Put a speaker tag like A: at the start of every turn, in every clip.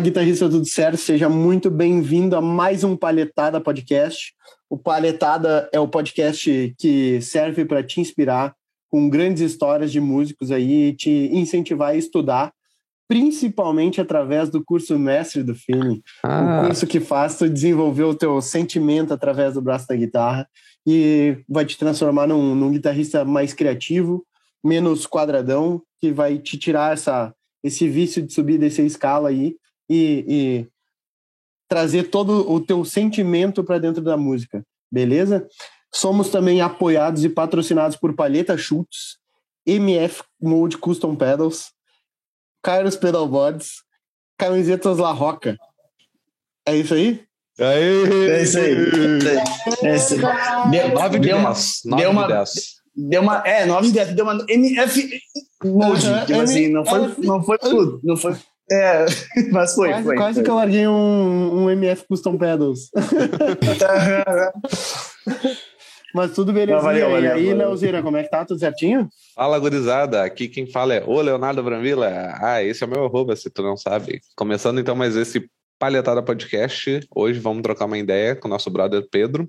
A: Fala, guitarrista, tudo certo? Seja muito bem-vindo a mais um Palhetada Podcast. O Palhetada é o podcast que serve para te inspirar com grandes histórias de músicos aí e te incentivar a estudar, principalmente através do curso Mestre do Feeling. Ah. O curso que faz tu desenvolver o teu sentimento através do braço da guitarra e vai te transformar num, num guitarrista mais criativo, menos quadradão, que vai te tirar essa, esse vício de subir e descer escala aí e, e trazer todo o teu sentimento para dentro da música, beleza? Somos também apoiados e patrocinados por Palheta Chutes, MF Mode Custom Pedals, Kairos Pedalboards, Camisetas La Roca. É isso aí?
B: Aê! É isso aí. É isso aí. Deu, 9 de deu 10. Uma, deu, uma, 10. deu uma. É, 9 de 10. Deu uma MF Mode. Uhum, tipo assim, não foi, não foi tudo. Não foi é, mas foi.
A: Quase,
B: foi,
A: quase
B: foi.
A: que eu larguei um, um MF Custom Pedals. mas tudo beleza. Valeu, valeu, e aí, Leozeira, como é que tá? Tudo certinho?
C: Fala, gurizada. Aqui quem fala é o Leonardo Branvila. Ah, esse é o meu arroba, se tu não sabe. Começando então mais esse Palhetada Podcast. Hoje vamos trocar uma ideia com o nosso brother Pedro.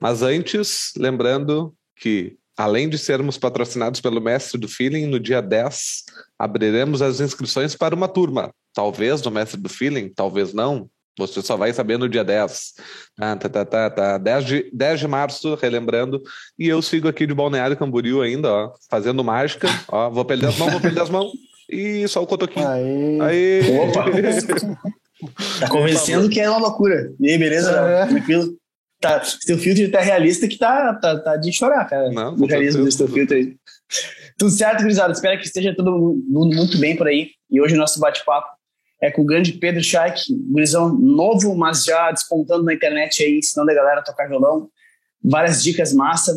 C: Mas antes, lembrando que Além de sermos patrocinados pelo Mestre do Feeling, no dia 10 abriremos as inscrições para uma turma. Talvez no Mestre do Feeling, talvez não. Você só vai saber no dia 10. Ah, tá, tá, tá, tá. 10, de, 10 de março, relembrando. E eu sigo aqui de Balneário Camboriú ainda, ó, fazendo mágica. Ó, vou perder as mãos, vou perder as mãos. E só o cotoquinho. Aí. Aí. Opa!
B: tá convencendo que é uma loucura. E aí, beleza? É. Tranquilo? Tá, seu filtro tá realista que tá, tá, tá de chorar, cara. Não, o realismo desse teu filtro aí. Tudo certo, gurizada? Espero que esteja todo mundo muito bem por aí. E hoje o nosso bate-papo é com o grande Pedro Schaik, gurizão novo, mas já despontando na internet aí, ensinando a galera a tocar violão. Várias dicas massa,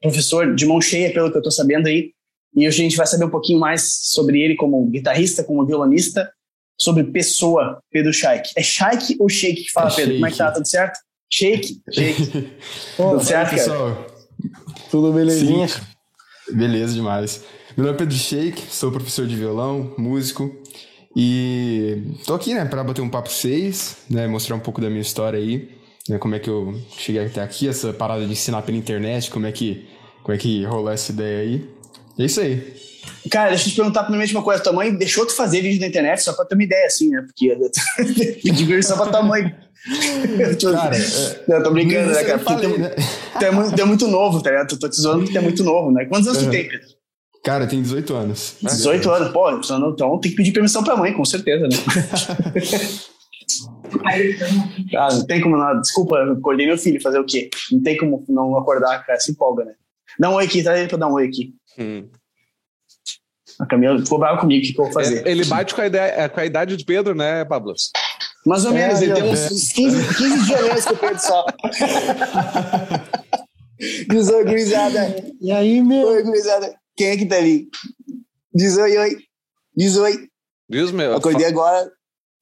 B: professor de mão cheia, pelo que eu tô sabendo aí. E hoje a gente vai saber um pouquinho mais sobre ele como guitarrista, como violonista, sobre pessoa, Pedro Schaik. É Schaik ou Shake que fala, é Pedro? Shake. Como é que tá? Tudo certo? Shake, shake. Tudo certo, pessoal?
A: Tudo belezinha? Sim.
D: Beleza demais. Meu nome é Pedro Shake, sou professor de violão, músico. E tô aqui, né, para bater um papo seis, né, mostrar um pouco da minha história aí, né, como é que eu cheguei até aqui, essa parada de ensinar pela internet, como é que, como é que rolou essa ideia aí. É isso aí.
B: Cara, deixa eu te perguntar primeiramente uma coisa. Tua mãe deixou tu fazer vídeo na internet só pra ter uma ideia, assim, né? Porque vídeo só pra tua mãe. Cara, não, tô brincando, né, cara? Falei, tu, né? tu, é muito, tu é muito novo, tá ligado? Tô te zoando porque tu é muito novo, né? Quantos anos uhum. tu tem, Pedro?
D: Cara, tenho 18 anos.
B: 18 anos, pô, então tem que pedir permissão pra mãe, com certeza, né? ah, não tem como não. Desculpa, acordei meu filho, fazer o quê? Não tem como não acordar, cara, se empolga, né? Dá um oi aqui, tá aí pra dar um oi aqui. Hum. A Camila ficou brava comigo, o que, que eu vou fazer?
C: Ele bate com a, ideia, com a idade de Pedro, né, Pablo?
B: Mais ou menos, é, ele tem uns 15, 15 dias que o Pedro só. Diz oi, gurizada.
A: E aí, meu?
B: Oi, gurizada. Quem é que tá ali? Diz oi, oi. Diz oi.
C: Diz, meu.
B: Acordei agora.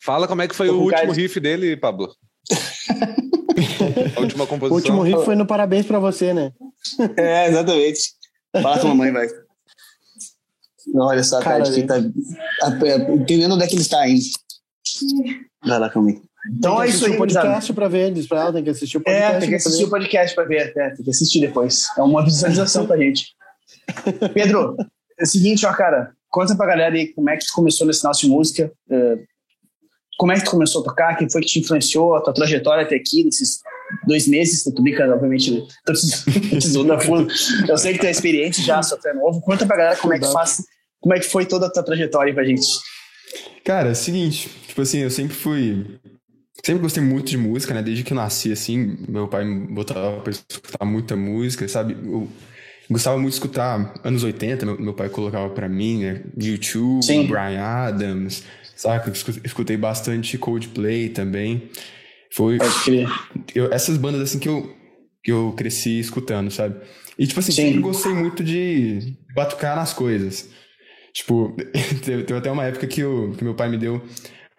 C: Fala como é que foi o último riff dele, Pablo. a última composição.
A: O último riff foi no parabéns pra você, né?
B: É, exatamente. Fala com a mamãe, vai. Olha só, cara, cara tá entendendo onde é que ele está indo. Vai lá comigo.
A: Então é isso aí, podcast para ver, diz pra ela, tem que assistir o podcast.
B: É, tem que assistir o podcast para ver, é, tem que assistir depois. É uma visualização pra gente. Pedro, é o seguinte, ó, cara, conta pra galera aí como é que tu começou nesse nosso de música, é, como é que tu começou a tocar, quem foi que te influenciou, a tua trajetória até aqui, nesses dois meses, tu brinca, obviamente, tô fundo. Eu sei que tu é experiente já, só tu é novo. Conta pra galera como é que faz, como é que foi toda a tua trajetória aí pra gente.
D: Cara, é o seguinte, tipo assim, eu sempre fui. Sempre gostei muito de música, né? Desde que eu nasci, assim, meu pai me botava pra escutar muita música, sabe? Eu gostava muito de escutar anos 80, meu, meu pai colocava pra mim, né? YouTube, Sim. Brian Adams, saca? Escutei bastante Coldplay também. Foi. Eu, essas bandas, assim, que eu, que eu cresci escutando, sabe? E, tipo assim, Sim. sempre gostei muito de batucar nas coisas. Tipo, teve, até uma época que, o, que meu pai me deu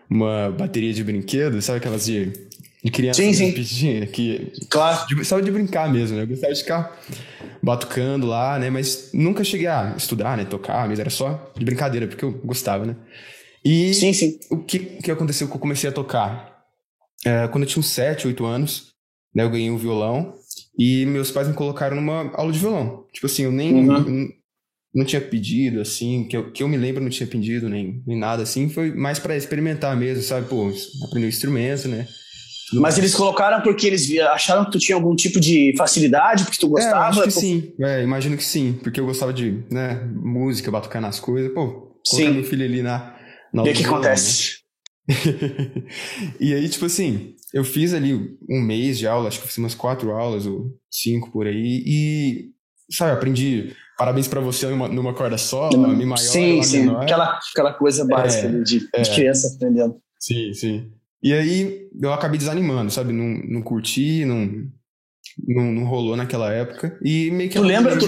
D: uma bateria de brinquedo, sabe aquelas de, de criança
B: sim, sim.
D: Pequena, que
B: claro.
D: de, só de brincar mesmo, né? Eu gostava de ficar batucando lá, né? Mas nunca cheguei a estudar, né? Tocar, mas era só de brincadeira, porque eu gostava, né? E
B: sim, sim.
D: o que, que aconteceu que eu comecei a tocar? É, quando eu tinha uns 7, 8 anos, né, eu ganhei um violão e meus pais me colocaram numa aula de violão. Tipo assim, eu nem uhum. Não tinha pedido, assim, que eu, que eu me lembro, não tinha pedido nem, nem nada assim. Foi mais para experimentar mesmo, sabe? Pô, aprender o instrumento, né?
B: Mas eles colocaram porque eles acharam que tu tinha algum tipo de facilidade, porque tu gostava? É,
D: acho que sim. É, imagino que sim, porque eu gostava de, né, música, batucar nas coisas. Pô, colocar meu filho ali na,
B: na E o que violão, acontece?
D: Né? e aí, tipo assim, eu fiz ali um mês de aula, acho que eu fiz umas quatro aulas ou cinco por aí, e, sabe, aprendi parabéns para você numa, numa corda só, Mi maior,
B: sim, sim, menor. Aquela, aquela coisa básica é, de, é, de criança aprendendo.
D: Sim, sim. E aí eu acabei desanimando, sabe? Não, não curti, não, não, não rolou naquela época. E meio que
B: tu lembra, tu,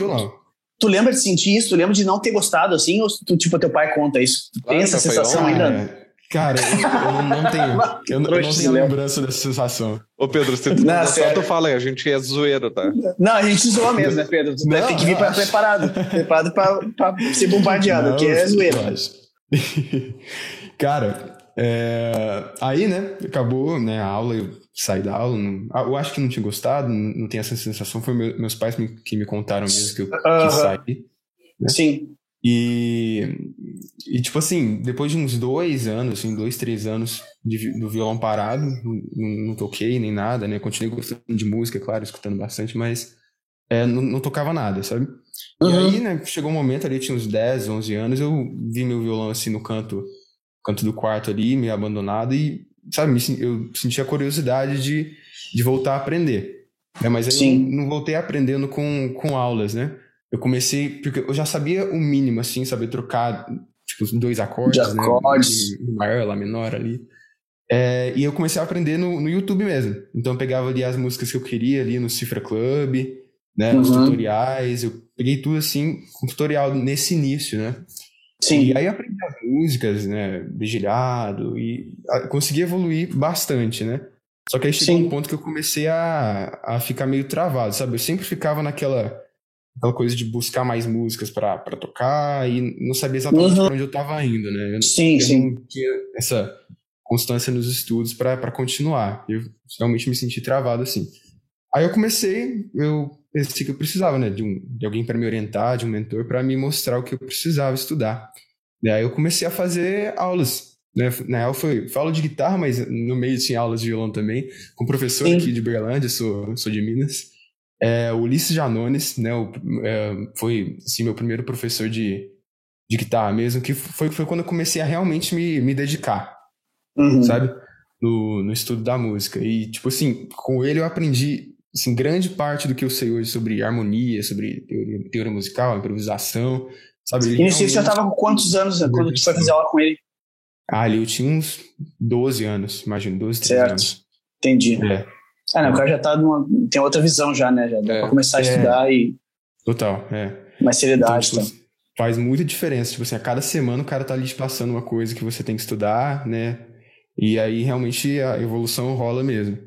B: tu, lembra de sentir isso? Tu lembra de não ter gostado assim? Ou tu, tipo, teu pai conta isso? Tu tem essa sensação ainda? É.
D: Cara, eu, eu, não tenho. Eu, não, eu não tenho lembrança dessa sensação.
C: Ô, Pedro, se tu não, só tu fala aí, a gente é zoeiro, tá?
B: Não, a gente zoa mesmo, né, Pedro? Tu não, tem que vir pra, preparado. Preparado pra, pra ser bombardeado, não, que é zoeiro.
D: Cara, é... aí, né, acabou né, a aula, eu saí da aula. Não... Ah, eu acho que não tinha gostado, não, tenho essa sensação. Foi meu, meus pais que me contaram mesmo que eu uh -huh. saí.
B: Né? Sim.
D: E, e, tipo assim, depois de uns dois anos, assim, dois, três anos de, do violão parado, não, não, toquei nem nada, né? Continuei gostando de música, claro, escutando bastante, mas é, não, não, tocava nada, sabe? Uhum. E aí, né, chegou um momento ali, tinha uns 10, 11 anos, eu vi meu violão assim no canto, canto do quarto ali, meio abandonado, e, sabe, eu sentia a curiosidade de, de voltar a aprender. Né? Mas aí Sim. eu não voltei aprendendo com, com aulas, né? Eu comecei, porque eu já sabia o mínimo, assim, saber trocar, tipo, dois acordes,
B: De né? acordes.
D: Maior, lá menor ali. É, e eu comecei a aprender no, no YouTube mesmo. Então eu pegava ali as músicas que eu queria ali no Cifra Club, né? Uhum. Os tutoriais, eu peguei tudo assim, com tutorial nesse início, né?
B: Sim.
D: E aí aprendi as músicas, né? Vigilhado, e consegui evoluir bastante, né? Só que aí chegou Sim. um ponto que eu comecei a, a ficar meio travado, sabe? Eu sempre ficava naquela aquela coisa de buscar mais músicas para tocar e não sabia exatamente uhum. para onde eu estava indo, né? Eu,
B: sim,
D: eu
B: sim.
D: não tinha essa constância nos estudos para continuar. Eu realmente me senti travado assim. Aí eu comecei, eu pensei que eu precisava, né, de, um, de alguém para me orientar, de um mentor para me mostrar o que eu precisava estudar. E aí eu comecei a fazer aulas. Né? Na real, foi, falo de guitarra, mas no meio tinha aulas de violão também, com um professor Sim. aqui de Berlândia, sou, sou de Minas. É, o Ulisses Janones, né, o, é, foi assim, meu primeiro professor de, de guitarra mesmo, que foi, foi quando eu comecei a realmente me, me dedicar, uhum. sabe? No, no estudo da música. E, tipo assim, com ele eu aprendi assim, grande parte do que eu sei hoje sobre harmonia, sobre teoria, teoria musical, improvisação, sabe?
B: Ele e você já estava com quantos anos quando tu foi fazer aula com ele?
D: Ah, ali eu tinha uns 12 anos, imagino, 12, 13 certo. anos.
B: Entendi. É. Ah, não, o cara já tá numa, tem outra visão já, né? Já dá é, pra começar a é, estudar e.
D: Total, é.
B: Mais seriedade, então,
D: tipo, tá? Faz muita diferença. Tipo assim, a cada semana o cara tá ali te passando uma coisa que você tem que estudar, né? E aí realmente a evolução rola mesmo.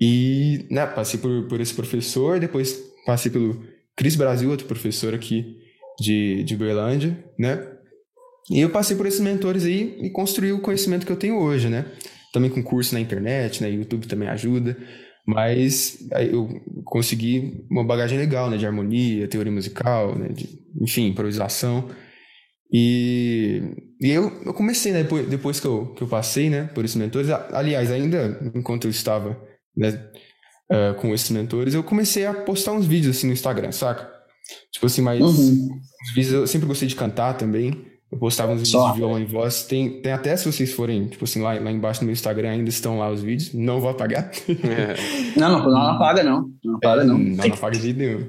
D: E, né, passei por, por esse professor, depois passei pelo Cris Brasil, outro professor aqui de, de Berlândia, né? E eu passei por esses mentores aí e construí o conhecimento que eu tenho hoje, né? Também com curso na internet, né? YouTube também ajuda. Mas eu consegui uma bagagem legal, né? De harmonia, teoria musical, né? De, enfim, improvisação. E, e eu, eu comecei, né? Depois, depois que, eu, que eu passei, né? Por esses mentores. Aliás, ainda enquanto eu estava né, uh, com esses mentores, eu comecei a postar uns vídeos assim no Instagram, saca? Tipo assim, mas uhum. os vídeos eu sempre gostei de cantar também. Eu postava uns vídeos Só. de violão e voz. Tem, tem até se vocês forem, tipo assim, lá, lá embaixo no meu Instagram ainda estão lá os vídeos. Não vou apagar.
B: É. Não, não, não apaga, não. Não apaga, não.
D: Não, não apaga de jeito nenhum.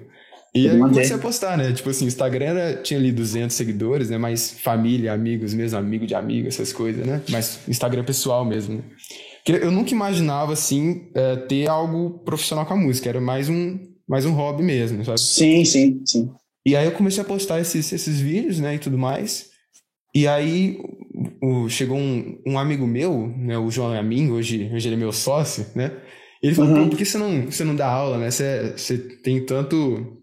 D: E aí eu comecei a postar, né? Tipo assim, o Instagram era, tinha ali 200 seguidores, né? Mais família, amigos mesmo, amigo de amigo, essas coisas, né? Mas Instagram pessoal mesmo, né? Eu nunca imaginava, assim, é, ter algo profissional com a música. Era mais um, mais um hobby mesmo, sabe?
B: Sim, sim, sim.
D: E aí eu comecei a postar esses, esses vídeos, né? E tudo mais. E aí o, chegou um, um, amigo meu, né, o João Amin, hoje, hoje ele é meu sócio, né? Ele falou, uhum. por que você não, você não dá aula, né? Você, você tem tanto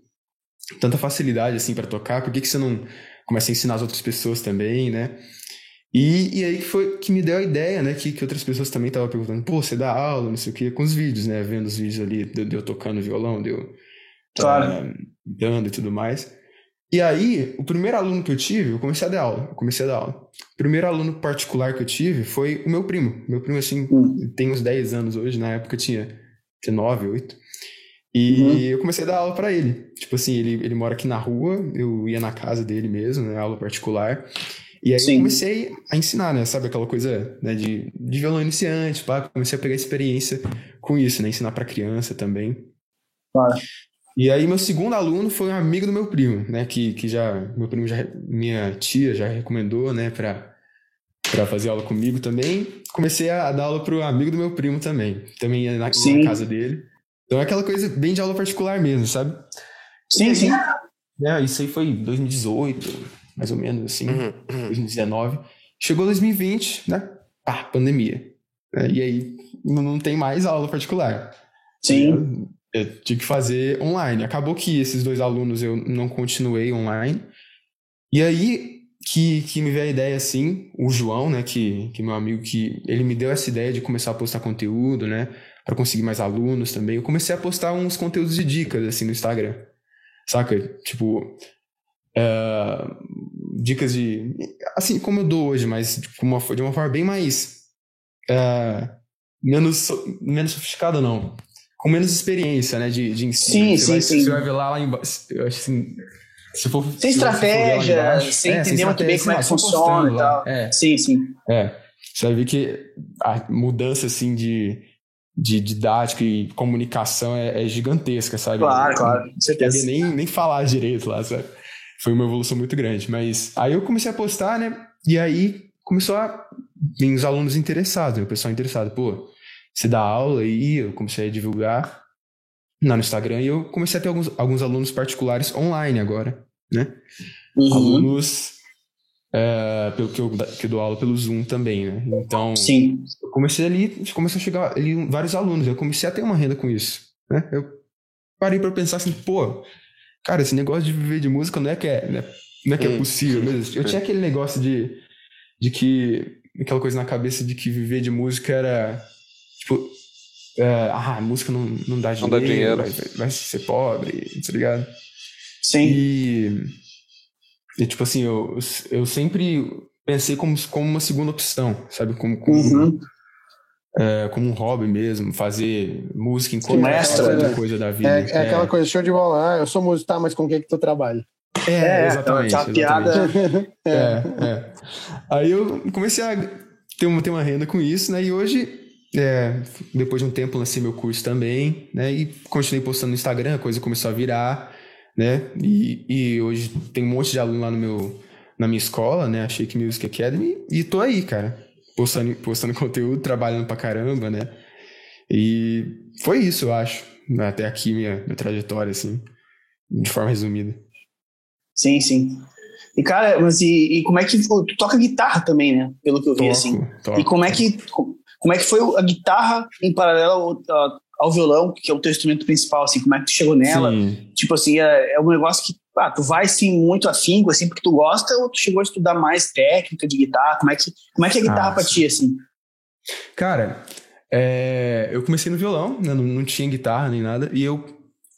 D: tanta facilidade assim para tocar, por que, que você não começa a ensinar as outras pessoas também, né? E, e aí que foi que me deu a ideia, né? Que, que outras pessoas também estavam perguntando, pô, você dá aula, não sei o quê, com os vídeos, né? Vendo os vídeos ali, de, de eu tocando violão, de eu
B: claro.
D: dando e tudo mais. E aí, o primeiro aluno que eu tive, eu comecei a dar aula, comecei a dar aula. O primeiro aluno particular que eu tive foi o meu primo. Meu primo, assim, hum. tem uns 10 anos hoje, na época tinha, tinha 9, 8. E uhum. eu comecei a dar aula para ele. Tipo assim, ele, ele mora aqui na rua, eu ia na casa dele mesmo, né, aula particular. E aí Sim. eu comecei a ensinar, né? Sabe aquela coisa né, de, de violão iniciante, pá. Comecei a pegar experiência com isso, né? Ensinar para criança também.
B: Claro.
D: E aí meu segundo aluno foi um amigo do meu primo, né? Que, que já, meu primo já, minha tia já recomendou, né? Pra, pra fazer aula comigo também. Comecei a dar aula pro amigo do meu primo também. Também ia na, na casa dele. Então é aquela coisa bem de aula particular mesmo, sabe?
B: Sim, sim.
D: É, isso aí foi 2018, mais ou menos assim, uhum, 2019. Uhum. Chegou 2020, né? Ah, pandemia. É, e aí não tem mais aula particular.
B: Sim.
D: Eu, tive que fazer online. Acabou que esses dois alunos eu não continuei online. E aí que, que me veio a ideia assim, o João, né, que, que meu amigo, que ele me deu essa ideia de começar a postar conteúdo, né, para conseguir mais alunos também. Eu comecei a postar uns conteúdos de dicas assim no Instagram, saca? Tipo, uh, dicas de. Assim como eu dou hoje, mas de uma, de uma forma bem mais. Uh, menos, menos sofisticada, não. Com menos experiência, né? De, de ensino.
B: Sim, você sim,
D: vai,
B: sim.
D: Você vai ver lá, lá embaixo. Eu acho assim. Se for,
B: sem se estratégia, embaixo, sem é, entender muito bem como é que funciona e tal.
D: É.
B: Sim, sim.
D: É. Você vai ver que a mudança, assim, de, de didática e comunicação é, é gigantesca, sabe?
B: Claro, claro, com certeza.
D: Nem, nem falar direito lá, sabe? Foi uma evolução muito grande. Mas aí eu comecei a postar, né? E aí começou a vir os alunos interessados, né? o pessoal interessado. Pô, você dá aula aí, eu comecei a divulgar lá no Instagram e eu comecei a ter alguns, alguns alunos particulares online agora, né? Uhum. Alunos é, pelo que eu, que eu dou aula pelo Zoom também, né? Então,
B: Sim.
D: eu comecei ali, começou a chegar ali vários alunos, eu comecei a ter uma renda com isso, né? Eu parei para pensar assim, pô, cara, esse negócio de viver de música não é que é, né? não é, que é possível mesmo. Eu tinha aquele negócio de, de que, aquela coisa na cabeça de que viver de música era, tipo, é, ah, música não, não dá dinheiro,
C: não dá dinheiro.
D: Vai, vai ser pobre, tá ligado?
B: Sim.
D: E e, tipo assim, eu, eu sempre pensei como, como uma segunda opção, sabe? Como, como,
B: uhum.
D: é, como um hobby mesmo, fazer música enquanto
B: Mestra,
D: outra coisa da vida.
A: É, é, é, aquela coisa, show de bola, ah, eu sou músico, tá, mas com quem que tu trabalha?
D: É, é exatamente.
B: Essa piada.
D: é, é. Aí eu comecei a ter uma, ter uma renda com isso, né? E hoje, é, depois de um tempo, lancei meu curso também, né? E continuei postando no Instagram, a coisa começou a virar né? E, e hoje tem um monte de aluno lá no meu, na minha escola, né? A Shake Music Academy, e tô aí, cara, postando, postando conteúdo, trabalhando pra caramba, né? E foi isso, eu acho, até aqui minha, minha trajetória, assim, de forma resumida.
B: Sim, sim. E, cara, mas e, e como é que. Tu toca guitarra também, né? Pelo que eu vi, toco, assim. Toco, e como é que. Como é que foi a guitarra em paralelo ao violão, que é o teu instrumento principal, assim, como é que tu chegou nela? Sim. Tipo assim, é, é um negócio que ah, tu vai sim muito afinco, assim, porque tu gosta, ou tu chegou a estudar mais técnica de guitarra? Como é que, como é, que é a guitarra ah, pra ti, assim?
D: Cara, é, eu comecei no violão, né, não, não, tinha guitarra nem nada, e eu,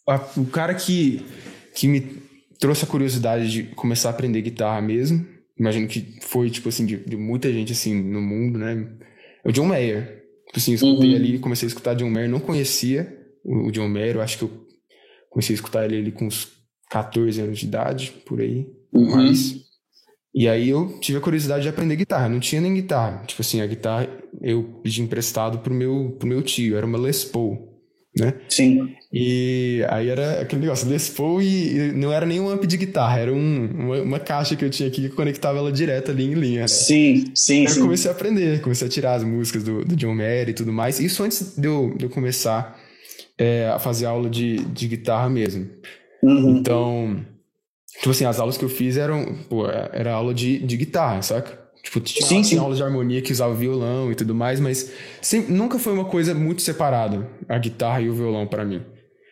D: a, o cara que, que me trouxe a curiosidade de começar a aprender guitarra mesmo, imagino que foi, tipo assim, de, de muita gente, assim, no mundo, né, o John Mayer. Tipo assim, escutei uhum. ali, comecei a escutar John Mayer, não conhecia o John Mayer, eu acho que eu comecei a escutar ele ali com uns 14 anos de idade, por aí, uhum. mais. E aí eu tive a curiosidade de aprender guitarra, não tinha nem guitarra. Tipo assim, a guitarra eu pedi emprestado pro meu, pro meu tio, era uma Les Paul né?
B: Sim.
D: E aí era aquele negócio, Les Paul e, não era nem um amp de guitarra, era um, uma, uma, caixa que eu tinha aqui que conectava ela direto ali em linha. Né?
B: Sim, sim,
D: aí
B: sim.
D: eu comecei a aprender, comecei a tirar as músicas do, do John Mayer e tudo mais. Isso antes de eu, de eu começar é, a fazer aula de, de guitarra mesmo.
B: Uhum.
D: Então, tipo assim, as aulas que eu fiz eram, pô, era aula de, de guitarra, saca? Tipo, tinha, sim, sim. aulas de harmonia que usava violão e tudo mais, mas sempre, nunca foi uma coisa muito separada, a guitarra e o violão para mim.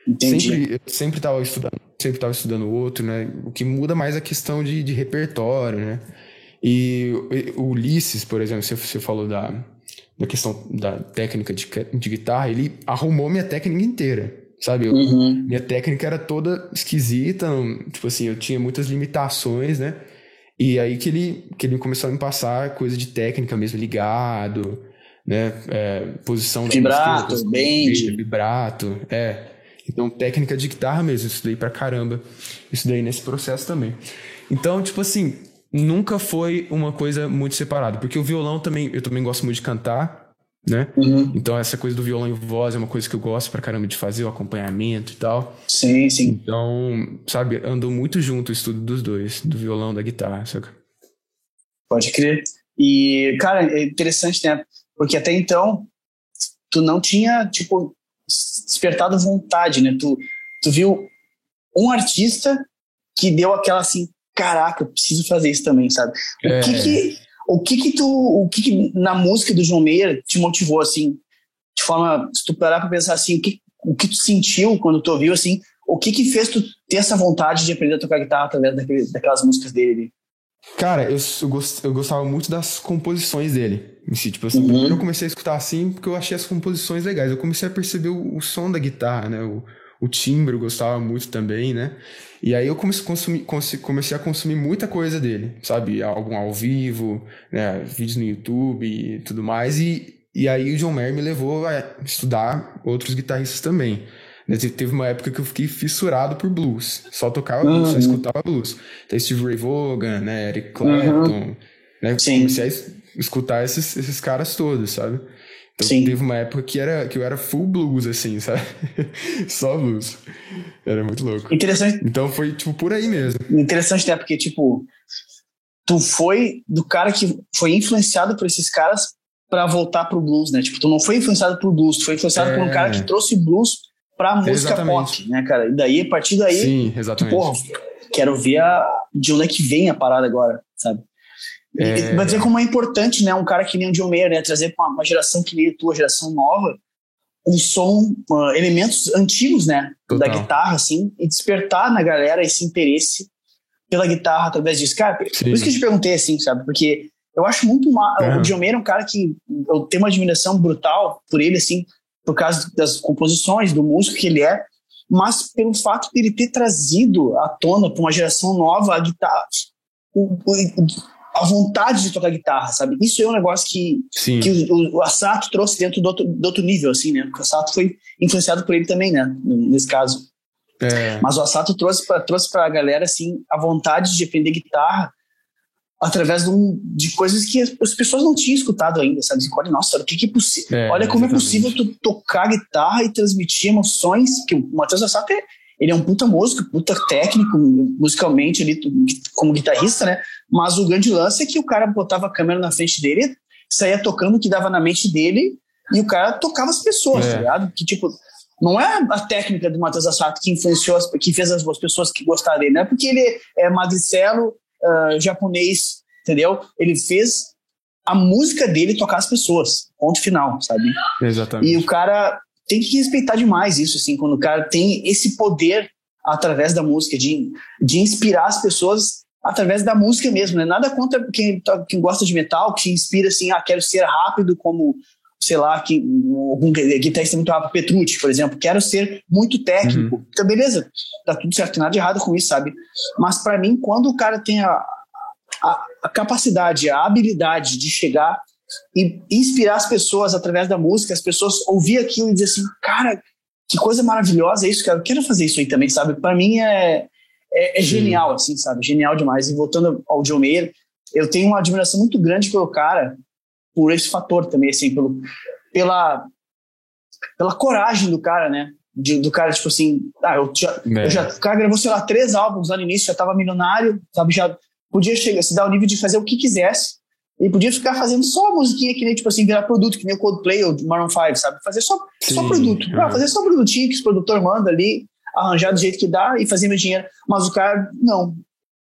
B: Entendi.
D: Sempre, eu sempre tava estudando, sempre tava estudando outro, né? O que muda mais é a questão de, de repertório, né? E o Ulisses, por exemplo, você, você falou da, da questão da técnica de, de guitarra, ele arrumou minha técnica inteira, sabe? Eu, uhum. Minha técnica era toda esquisita, tipo assim, eu tinha muitas limitações, né? E aí que ele, que ele começou a me passar coisa de técnica mesmo, ligado, né? É, posição
B: vibrato, música, bend.
D: Vibrato, é. Então, técnica de guitarra mesmo, estudei pra caramba. Estudei nesse processo também. Então, tipo assim, nunca foi uma coisa muito separada, porque o violão também, eu também gosto muito de cantar, né? Uhum. Então essa coisa do violão e voz é uma coisa que eu gosto pra caramba de fazer, o acompanhamento e tal.
B: Sim, sim.
D: Então, sabe, andou muito junto o estudo dos dois, do violão, da guitarra, saca?
B: Pode crer. E, cara, é interessante, né? Porque até então, tu não tinha, tipo, despertado vontade, né? Tu, tu viu um artista que deu aquela assim, caraca, eu preciso fazer isso também, sabe? O é. que que, o que que tu, o que que na música do João Meira te motivou, assim, de forma, se tu parar pra pensar assim, o que, o que tu sentiu quando tu ouviu, assim, o que que fez tu ter essa vontade de aprender a tocar guitarra através daquele, daquelas músicas dele?
D: Cara, eu, eu, gost, eu gostava muito das composições dele. Si, tipo assim, uhum. eu comecei a escutar assim porque eu achei as composições legais. Eu comecei a perceber o, o som da guitarra, né? O, o timbre eu gostava muito também, né? E aí eu comecei, consumir, comecei a consumir muita coisa dele, sabe? Álbum ao vivo, né? vídeos no YouTube e tudo mais. E, e aí o John Mayer me levou a estudar outros guitarristas também. Né? Teve uma época que eu fiquei fissurado por blues. Só tocava blues, uhum. só escutava blues. Então Steve Ray Vaughan, né? Eric Clapton, uhum. né? Sim. Comecei a escutar esses, esses caras todos, sabe? Então Sim. teve uma época que, era, que eu era full blues, assim, sabe? Só blues. Era muito louco.
B: Interessante.
D: Então foi, tipo, por aí mesmo.
B: Interessante, né? Porque, tipo, tu foi do cara que foi influenciado por esses caras para voltar pro blues, né? Tipo, tu não foi influenciado por blues, tu foi influenciado é... por um cara que trouxe blues pra música exatamente. pop, né, cara? E daí, a partir daí...
D: Sim, exatamente.
B: porra, quero ver a, de onde é que vem a parada agora, sabe? É... Mas ver como é importante, né? Um cara que nem o John Mayer, né? Trazer para uma geração que nem a tua, geração nova, um som, uh, elementos antigos, né? Total. Da guitarra, assim, e despertar na galera esse interesse pela guitarra através disso. Cara, Sim. por isso que eu te perguntei, assim, sabe? Porque eu acho muito mal. O John Mayer é um cara que eu tenho uma admiração brutal por ele, assim, por causa das composições, do músico que ele é, mas pelo fato de ele ter trazido à tona para uma geração nova a guitarra. O, o, a vontade de tocar guitarra, sabe? Isso é um negócio que, que o, o Assato trouxe dentro do outro, do outro nível, assim, né? Porque o Assato foi influenciado por ele também, né? Nesse caso. É. Mas o Assato trouxe para trouxe a galera, assim, a vontade de aprender guitarra através de, um, de coisas que as pessoas não tinham escutado ainda, sabe? Olha, nossa, o que, que é possível? É, olha como exatamente. é possível tu tocar guitarra e transmitir emoções, que o Matheus Assato é, ele é um puta músico, puta técnico, musicalmente, ali, como guitarrista, né? Mas o grande lance é que o cara botava a câmera na frente dele, saía tocando o que dava na mente dele, e o cara tocava as pessoas, é. tá ligado? Que tipo, não é a técnica do Matheus Assato que influenciou, que fez as pessoas que gostaram dele, não é porque ele é magricelo, uh, japonês, entendeu? Ele fez a música dele tocar as pessoas, ponto final, sabe?
D: Exatamente.
B: E o cara tem que respeitar demais isso, assim, quando o cara tem esse poder através da música, de, de inspirar as pessoas através da música mesmo, né? Nada contra quem, quem gosta de metal, que inspira assim, ah, quero ser rápido como, sei lá, que algum guitarrista muito rápido, Petrucci, por exemplo, quero ser muito técnico. Uhum. Então, beleza, tá tudo certo, nada de errado com isso, sabe? Mas para mim, quando o cara tem a, a, a capacidade, a habilidade de chegar e inspirar as pessoas através da música, as pessoas ouvir aquilo e dizer assim, cara, que coisa maravilhosa é isso, cara, eu quero fazer isso aí também, sabe? Para mim é, é, é genial, assim, sabe? Genial demais. E voltando ao John Mayer, eu tenho uma admiração muito grande pelo cara, por esse fator também, assim, pelo, pela, pela coragem do cara, né? De, do cara, tipo assim, ah, eu já, é. eu já, o cara gravou, sei lá, três álbuns lá no início, já tava milionário, sabe? Já podia chegar, se dar o nível de fazer o que quisesse. Ele podia ficar fazendo só musiquinha que nem, tipo assim, virar produto, que nem o Coldplay ou Maroon 5, sabe? Fazer só, só produto. Ah, fazer só produtinho que os produtor manda ali, arranjar do jeito que dá e fazer meu dinheiro. Mas o cara, não.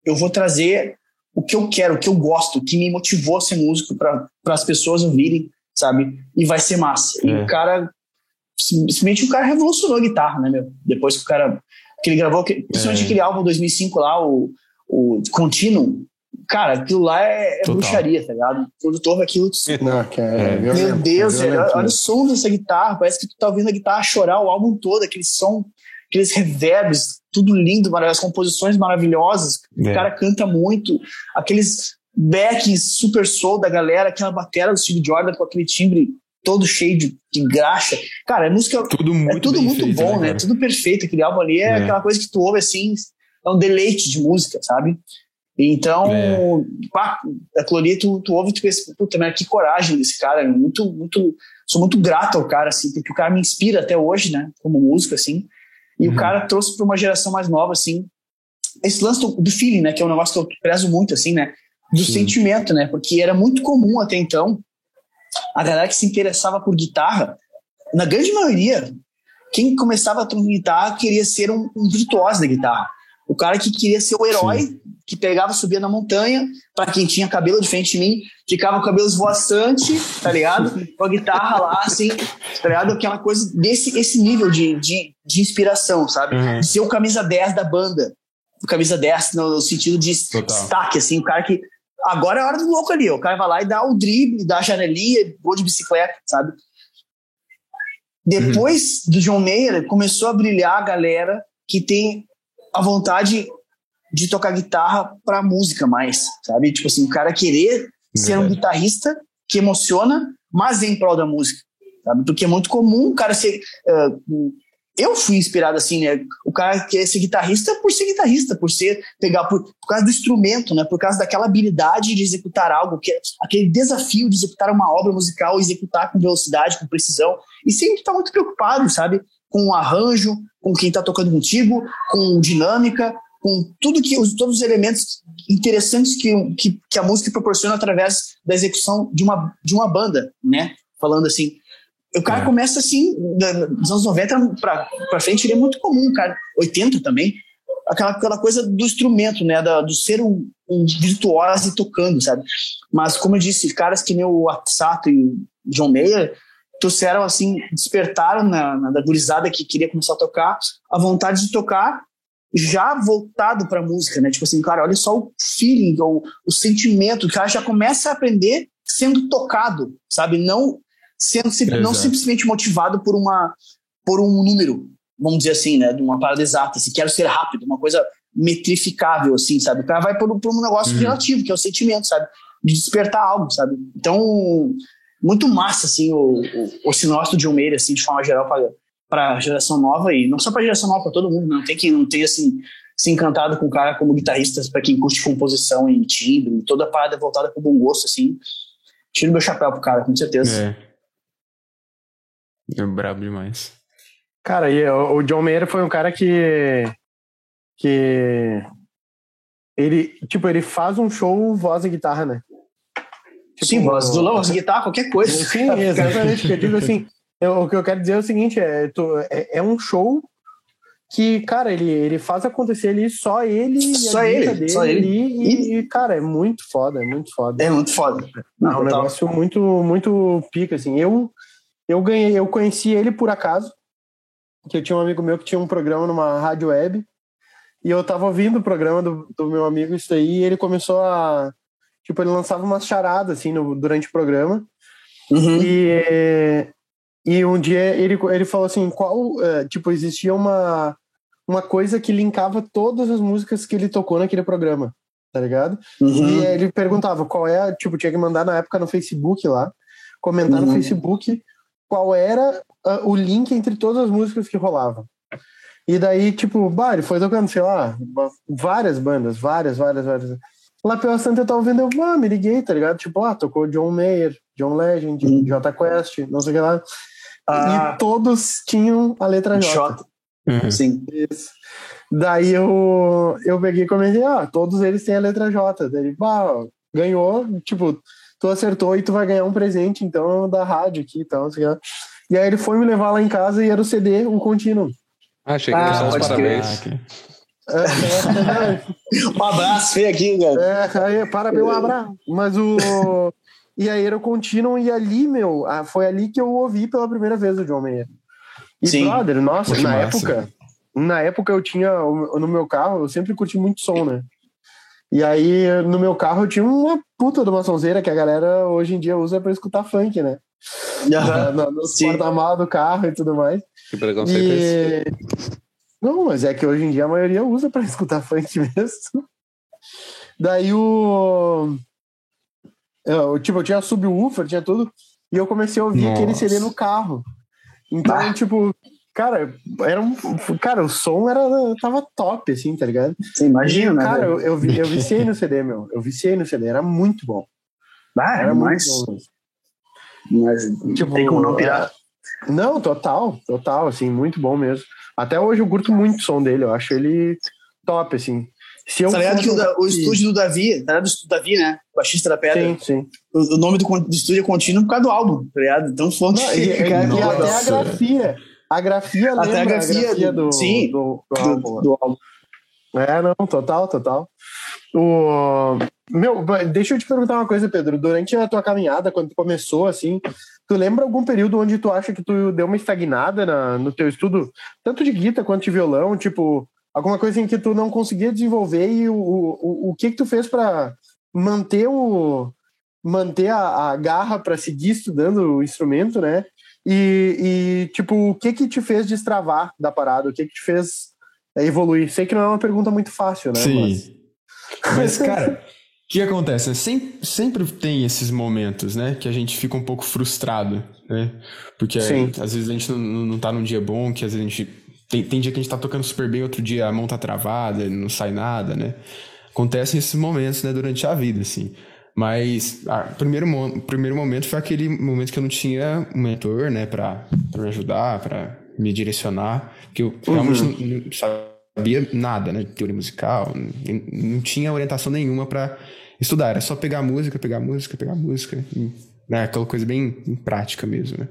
B: Eu vou trazer o que eu quero, o que eu gosto, o que me motivou a ser músico para as pessoas ouvirem, sabe? E vai ser massa. É. E o cara, simplesmente o cara revolucionou a guitarra, né, meu? Depois que o cara, que ele gravou, principalmente é. aquele álbum 2005 lá, o, o Continuum, cara, aquilo lá é, é bruxaria, tá ligado? O produtor aquilo. Não, cara, é, meu é, Deus, é, olha, olha o som dessa guitarra, parece que tu tá ouvindo a guitarra chorar o álbum todo, aquele som, aqueles reverbs, tudo lindo, as composições maravilhosas. O é. cara canta muito, aqueles backs super soul da galera, aquela bateria do Steve Jordan com aquele timbre todo cheio de, de graxa. Cara, é música. Tudo é muito é tudo muito feito, bom, né? né? Tudo perfeito. Aquele álbum ali é, é, aquela coisa que tu ouve assim, é um deleite de música, sabe? Então, é. pá, aquilo ali tu, tu ouve e tu pensa, puta, mas que coragem desse cara. É muito, muito. Sou muito grato ao cara, assim, porque o cara me inspira até hoje, né? Como músico, assim. E uhum. o cara trouxe para uma geração mais nova, assim, esse lance do, do, feeling, né? Que é um negócio que eu prezo muito, assim, né? Do Sim. sentimento, né? Porque era muito comum até então a galera que se interessava por guitarra, na grande maioria, quem começava a tocar guitarra queria ser um, um virtuoso da guitarra. O cara que queria ser o herói, Sim. Que pegava, subia na montanha, para quem tinha cabelo de frente de mim, ficava com cabelo esvoaçante, tá ligado? Com a guitarra lá, assim, tá ligado? Aquela coisa desse esse nível de, de, de inspiração, sabe? Uhum. Ser o camisa 10 da banda. O camisa 10 no sentido de Total. destaque, assim, o cara que Agora é a hora do louco ali. O cara vai lá e dá o drible, dá a janelinha, gol de bicicleta, sabe? Depois uhum. do John Mayer, começou a brilhar a galera que tem a vontade de tocar guitarra pra música mais, sabe? Tipo assim, o cara querer ser um guitarrista que emociona, mas em prol da música, sabe? Porque é muito comum o cara ser uh, eu fui inspirado assim, né? O cara quer ser guitarrista por ser guitarrista, por ser pegar por, por causa do instrumento, né? Por causa daquela habilidade de executar algo, que é aquele desafio de executar uma obra musical, executar com velocidade, com precisão, e sempre tá muito preocupado, sabe? Com o arranjo, com quem tá tocando contigo, com dinâmica, com tudo que os todos os elementos interessantes que, que, que a música proporciona através da execução de uma de uma banda, né? Falando assim, o cara é. começa assim, dos anos 90 pra, pra frente, ele é muito comum, cara. 80 também. Aquela, aquela coisa do instrumento, né? Da, do ser um, um virtuoso tocando, sabe? Mas, como eu disse, caras que nem o Sato e o John Mayer trouxeram, assim, despertaram na, na da gurizada que queria começar a tocar a vontade de tocar já voltado para música, né? Tipo assim, cara, olha só o feeling, o, o sentimento, o cara já começa a aprender sendo tocado, sabe? Não sendo não simplesmente motivado por uma por um número, vamos dizer assim, né, de uma parada exata, se assim, quero ser rápido, uma coisa metrificável, assim, sabe? O cara vai por, por um negócio uhum. relativo, que é o sentimento, sabe? De despertar algo, sabe? Então, muito massa, assim, o, o, o sinócio de Almeida, assim, de forma geral, para a geração nova e não só para a geração nova, para todo mundo, não tem que não tem assim se encantado com o cara como guitarrista para quem curte composição e timbre, toda a parada voltada com bom gosto, assim. Tiro meu chapéu pro cara, com certeza.
D: É. É brabo demais.
A: Cara, e o John Mayer foi um cara que. que. Ele, tipo, ele faz um show voz e guitarra, né?
B: Tipo, Sim, voz, violão, voz e guitarra, qualquer coisa.
A: Sim, exatamente. eu digo assim, eu, o que eu quero dizer é o seguinte: é, tu, é, é, um show que, cara, ele, ele faz acontecer ali só ele
B: só ele, dele
A: só ele. Ali, e, cara, é muito foda, é muito foda.
B: É muito foda.
A: Não, é um negócio muito, muito pica, assim. Eu, eu ganhei, eu conheci ele por acaso, que eu tinha um amigo meu que tinha um programa numa rádio web, e eu tava ouvindo o programa do, do meu amigo isso aí, e ele começou a tipo, ele lançava umas charadas assim no, durante o programa. Uhum. E e um dia ele ele falou assim, qual, é, tipo, existia uma uma coisa que linkava todas as músicas que ele tocou naquele programa, tá ligado? Uhum. E ele perguntava qual é, tipo, tinha que mandar na época no Facebook lá, comentar uhum. no Facebook qual era uh, o link entre todas as músicas que rolavam. E daí, tipo, bah, ele foi tocando, sei lá, várias bandas, várias, várias, várias. Lá pela Santa eu tava ouvindo, eu, ah, me liguei, tá ligado? Tipo, ah, tocou John Mayer, John Legend, uhum. J Quest, não sei o que lá. Ah, e todos tinham a letra J. J.
B: Uhum. Sim.
A: Isso. Daí eu, eu peguei e comentei, ah, todos eles têm a letra J. Daí, bah, ganhou, tipo, tu acertou e tu vai ganhar um presente, então, da rádio aqui e tal. E aí ele foi me levar lá em casa e era o CD, um contínuo.
C: Ah, achei que ah, os parabéns.
B: É, é, é, um abraço, feio aqui,
A: cara. É, aí, parabéns, um abraço. Mas o. e aí era o contínuo, e ali, meu, foi ali que eu ouvi pela primeira vez o John Mayer. E, Sim. brother, nossa, na massa. época, na época eu tinha, no meu carro, eu sempre curti muito som, né? E aí, no meu carro, eu tinha uma puta de uma sonzeira que a galera hoje em dia usa para escutar funk, né? Uhum. No, no porta-malas do carro e tudo mais.
C: Que preconceito e... é esse?
A: Não, mas é que hoje em dia a maioria usa para escutar funk mesmo. Daí o. Eu, tipo, eu tinha subwoofer, tinha tudo, e eu comecei a ouvir Nossa. aquele CD no carro. Então, ah. tipo, cara, era um. Cara, o som era, tava top, assim, tá ligado?
B: Você imagina, e,
A: né? Cara, eu, eu, eu viciei no CD, meu. Eu viciei no CD, era muito bom.
B: Ah, era mais. Muito bom. Mas tipo, tem como não pirar.
A: É, não, total, total, assim, muito bom mesmo. Até hoje eu curto muito o som dele, eu acho ele top, assim.
B: Se eu tá ligado que o, o, estúdio do Davi, tá ligado do Davi, né? O baixista da pedra.
A: Sim, sim.
B: O, o nome do, do, estúdio é contínuo por causa do álbum, tá ligado? Então fonte.
A: Não, e, e, e, até a grafia. A grafia até lembra a grafia, a grafia do,
B: sim,
A: do, do, álbum. do, álbum. É, não, total, total. O... Meu, deixa eu te perguntar uma coisa, Pedro. Durante a tua caminhada, quando tu começou, assim, tu lembra algum período onde tu acha que tu deu uma estagnada na, no teu estudo, tanto de guitarra quanto de violão? Tipo, alguma coisa em que tu não conseguia desenvolver e o, o, o que que tu fez para manter o manter a, a garra para seguir estudando o instrumento, né? E, e, tipo, o que que te fez destravar da parada? O que que te fez evoluir? Sei que não é uma pergunta muito fácil, né?
D: Sim. Mas, Mas cara, o que acontece? Sempre, sempre tem esses momentos, né? Que a gente fica um pouco frustrado, né? Porque Sim. às vezes a gente não, não tá num dia bom, que às vezes a gente tem, tem dia que a gente tá tocando super bem, outro dia a mão tá travada, não sai nada, né? Acontecem esses momentos, né, durante a vida, assim. Mas o ah, primeiro, primeiro momento foi aquele momento que eu não tinha um mentor, né, pra, pra me ajudar, pra me direcionar, que eu realmente uhum. não, não, sabia nada, né, de teoria musical, não, não tinha orientação nenhuma para estudar, era só pegar música, pegar música, pegar música, e né? Aquela coisa bem prática mesmo, né?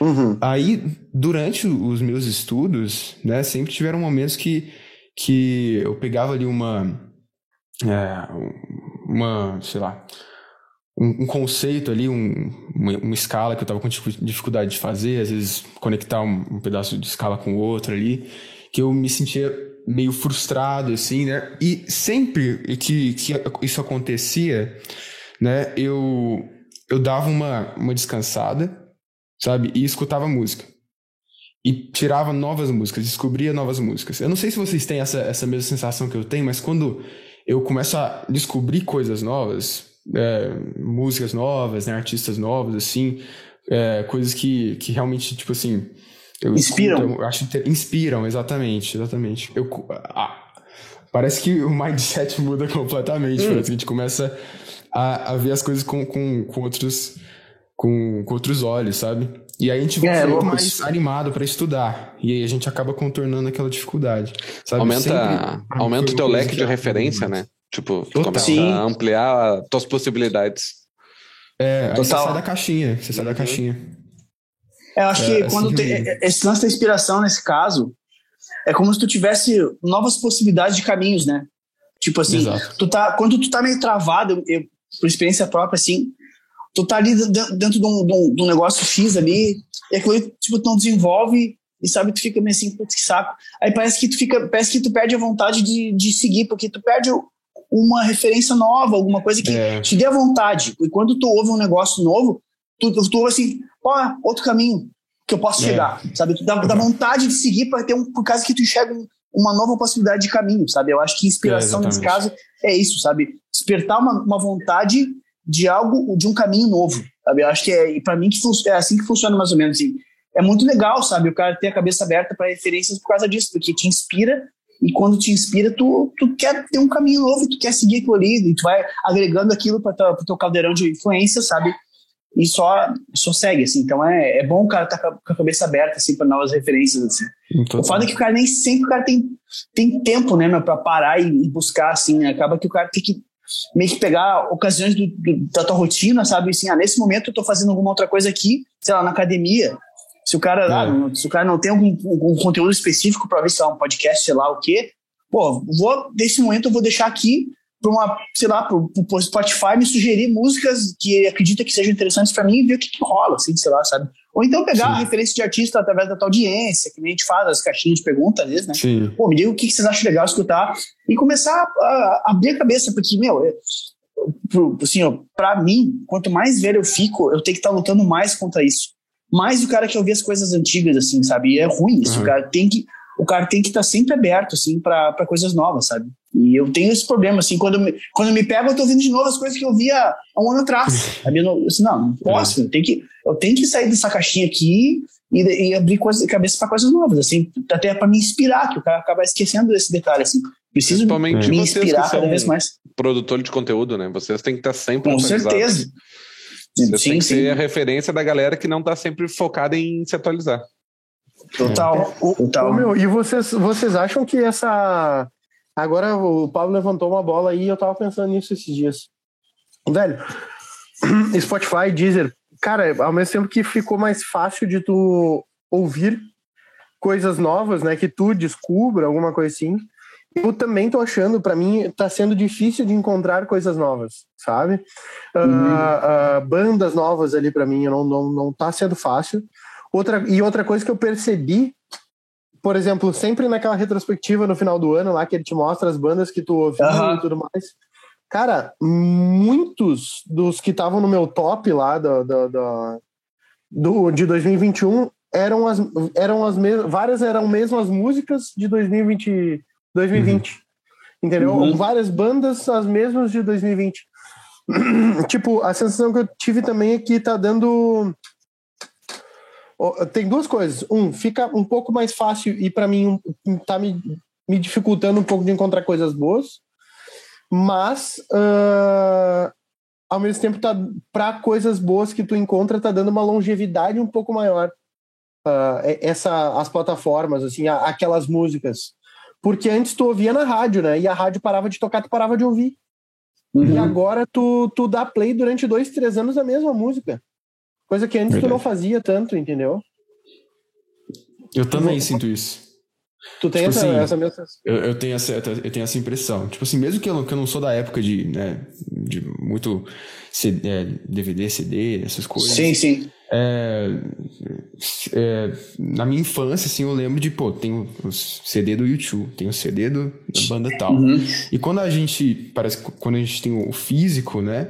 A: Uhum.
D: Aí, durante os meus estudos, né, sempre tiveram momentos que, que eu pegava ali uma, é, uma, sei lá, um, um conceito ali, um, uma, uma, escala que eu estava com dificuldade de fazer, às vezes conectar um, um pedaço de escala com outro ali, que eu me sentia meio frustrado, assim, né? E sempre que, que isso acontecia, né, eu eu dava uma, uma descansada, sabe? E escutava música. E tirava novas músicas, descobria novas músicas. Eu não sei se vocês têm essa, essa mesma sensação que eu tenho, mas quando eu começo a descobrir coisas novas, é, músicas novas, né, artistas novos, assim, é, coisas que, que realmente, tipo assim.
B: Eu inspiram.
D: Escuto, eu acho inspiram, exatamente, exatamente. Eu, ah, parece que o mindset muda completamente. Hum. Parece que a gente começa a, a ver as coisas com, com, com outros com, com, outros olhos, sabe? E aí a gente é, muito mais animado para estudar. E aí a gente acaba contornando aquela dificuldade. Sabe?
C: Aumenta, Sempre, aumenta o teu leque de referência, né? Tipo, Total. começa Sim. a ampliar as tuas possibilidades.
D: É, aí você sai da caixinha. Você sai da uhum. caixinha.
B: É, eu acho é, que assim quando tem esse lance da inspiração nesse caso, é como se tu tivesse novas possibilidades de caminhos, né? Tipo assim, tu tá, quando tu tá meio travado, eu, por experiência própria, assim, tu tá ali dentro de um, de um, de um negócio X ali, e aquilo tipo, tu não desenvolve, e sabe, tu fica meio assim, putz, que saco. Aí parece que tu fica, parece que tu perde a vontade de, de seguir, porque tu perde uma referência nova, alguma coisa que é. te dê a vontade. E quando tu ouve um negócio novo, tu, tu ouve assim, ó, outro caminho que eu posso é. chegar, sabe? Tu dá, dá vontade de seguir para ter um, por causa que tu enxerga um, uma nova possibilidade de caminho, sabe? Eu acho que inspiração é, nesse caso é isso, sabe? Despertar uma, uma vontade de algo, de um caminho novo, sabe? Eu acho que é, para mim, que é assim que funciona mais ou menos. Assim. É muito legal, sabe? O cara ter a cabeça aberta para referências por causa disso, porque te inspira e quando te inspira, tu, tu quer ter um caminho novo, tu quer seguir aquilo ali, e tu vai agregando aquilo para o teu caldeirão de influência, sabe? e só, só segue, assim. Então é, é bom o cara estar tá com a cabeça aberta, assim, para novas referências, assim. Muito o fato é que o cara nem sempre o cara tem, tem tempo, né, para parar e, e, buscar, assim, né? Acaba que o cara tem que meio que pegar ocasiões do, do, da tua rotina, sabe? Assim, ah, nesse momento eu tô fazendo alguma outra coisa aqui, sei lá, na academia. Se o cara, é. ah, se o cara não tem algum, algum conteúdo específico para ver se é um podcast, sei lá o quê, pô, vou, nesse momento eu vou deixar aqui para uma, sei lá, para o Spotify me sugerir músicas que ele acredita que sejam interessantes para mim e ver o que, que rola, assim, sei lá, sabe? Ou então pegar Sim. a referência de artista através da tua audiência, que nem a gente faz as caixinhas de perguntas às vezes, né? Sim. Pô, me diga o que vocês acham legal escutar e começar a, abrir a cabeça, porque, meu, é, assim, ó, pra mim, quanto mais velho eu fico, eu tenho que estar tá lutando mais contra isso. Mais o cara que ouvir as coisas antigas, assim, sabe? E é ruim isso, uhum. o cara tem que o cara tem que estar tá sempre aberto, assim, para coisas novas, sabe? E eu tenho esse problema, assim, quando, me, quando me pego, eu tô ouvindo de novo as coisas que eu via há um ano atrás. Sabe? Eu não, assim, não, não posso, eu tenho, que, eu tenho que sair dessa caixinha aqui e, e abrir coisa, cabeça para coisas novas, assim, até para me inspirar, que o cara acaba esquecendo desse detalhe, assim. Preciso me inspirar cada vez mais.
C: Produtor de conteúdo, né? Vocês têm que estar sempre
B: Com certeza.
C: Vocês sim, têm que sim. ser a referência da galera que não está sempre focada em se atualizar.
B: Total. É. total.
A: meu, e vocês, vocês acham que essa Agora o Pablo levantou uma bola aí e eu tava pensando nisso esses dias. Velho, Spotify, Deezer, cara, ao mesmo tempo que ficou mais fácil de tu ouvir coisas novas, né, que tu descubra alguma coisa assim, eu também tô achando, para mim, tá sendo difícil de encontrar coisas novas, sabe? Uhum. Uh, uh, bandas novas ali para mim, não, não, não tá sendo fácil. Outra, e outra coisa que eu percebi por exemplo, sempre naquela retrospectiva no final do ano lá que ele te mostra as bandas que tu ouviu uhum. e tudo mais. Cara, muitos dos que estavam no meu top lá do, do, do, do, de 2021 eram as, eram as mesmas, várias eram mesmo as músicas de 2020, 2020. Uhum. Entendeu? Uhum. Várias bandas as mesmas de 2020. tipo, a sensação que eu tive também é que tá dando tem duas coisas. Um, fica um pouco mais fácil e para mim tá me, me dificultando um pouco de encontrar coisas boas, mas uh, ao mesmo tempo tá para coisas boas que tu encontra tá dando uma longevidade um pouco maior. Uh, essa as plataformas assim, aquelas músicas. Porque antes tu ouvia na rádio, né? E a rádio parava de tocar, tu parava de ouvir. Uhum. E agora tu, tu dá play durante dois, três anos a mesma música. Coisa que antes Verdade. tu não fazia tanto, entendeu?
D: Eu também sinto isso.
A: Tu tem tipo essa, assim, essa mesma
D: eu, eu, tenho essa, eu tenho essa impressão. Tipo assim, mesmo que eu, que eu não sou da época de, né, de muito CD, é, DVD, CD, essas coisas.
B: Sim, sim.
D: É, é, na minha infância, assim, eu lembro de, pô, tem o CD do YouTube, tem o CD do, da banda tal. Uhum. E quando a gente, parece quando a gente tem o físico, né,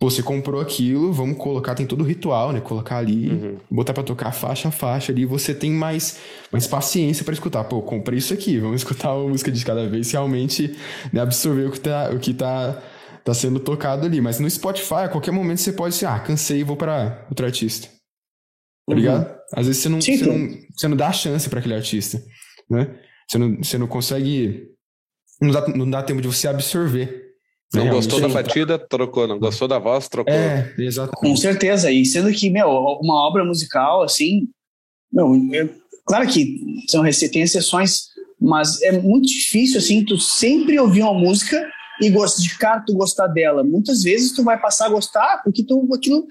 D: Pô, você comprou aquilo, vamos colocar, tem todo o ritual, né? Colocar ali, uhum. botar para tocar faixa a faixa ali, você tem mais, mais paciência para escutar. Pô, comprei isso aqui, vamos escutar a música de cada vez realmente né, absorver o que tá, o que tá, tá sendo tocado ali. Mas no Spotify, a qualquer momento você pode ser, ah, cansei e vou para outro artista. Tá uhum. ligado? Às vezes você não, Sim, você, não, você não dá chance para aquele artista, né? Você não, você não consegue. Não dá, não dá tempo de você absorver
C: não é, gostou da batida, trocou. Não gostou da voz, trocou.
B: É, exatamente. Com certeza. E sendo que, meu, uma obra musical, assim, meu, é, claro que são, tem exceções, mas é muito difícil, assim, tu sempre ouvir uma música e gostar de cara, tu gostar dela. Muitas vezes tu vai passar a gostar porque tu aquilo,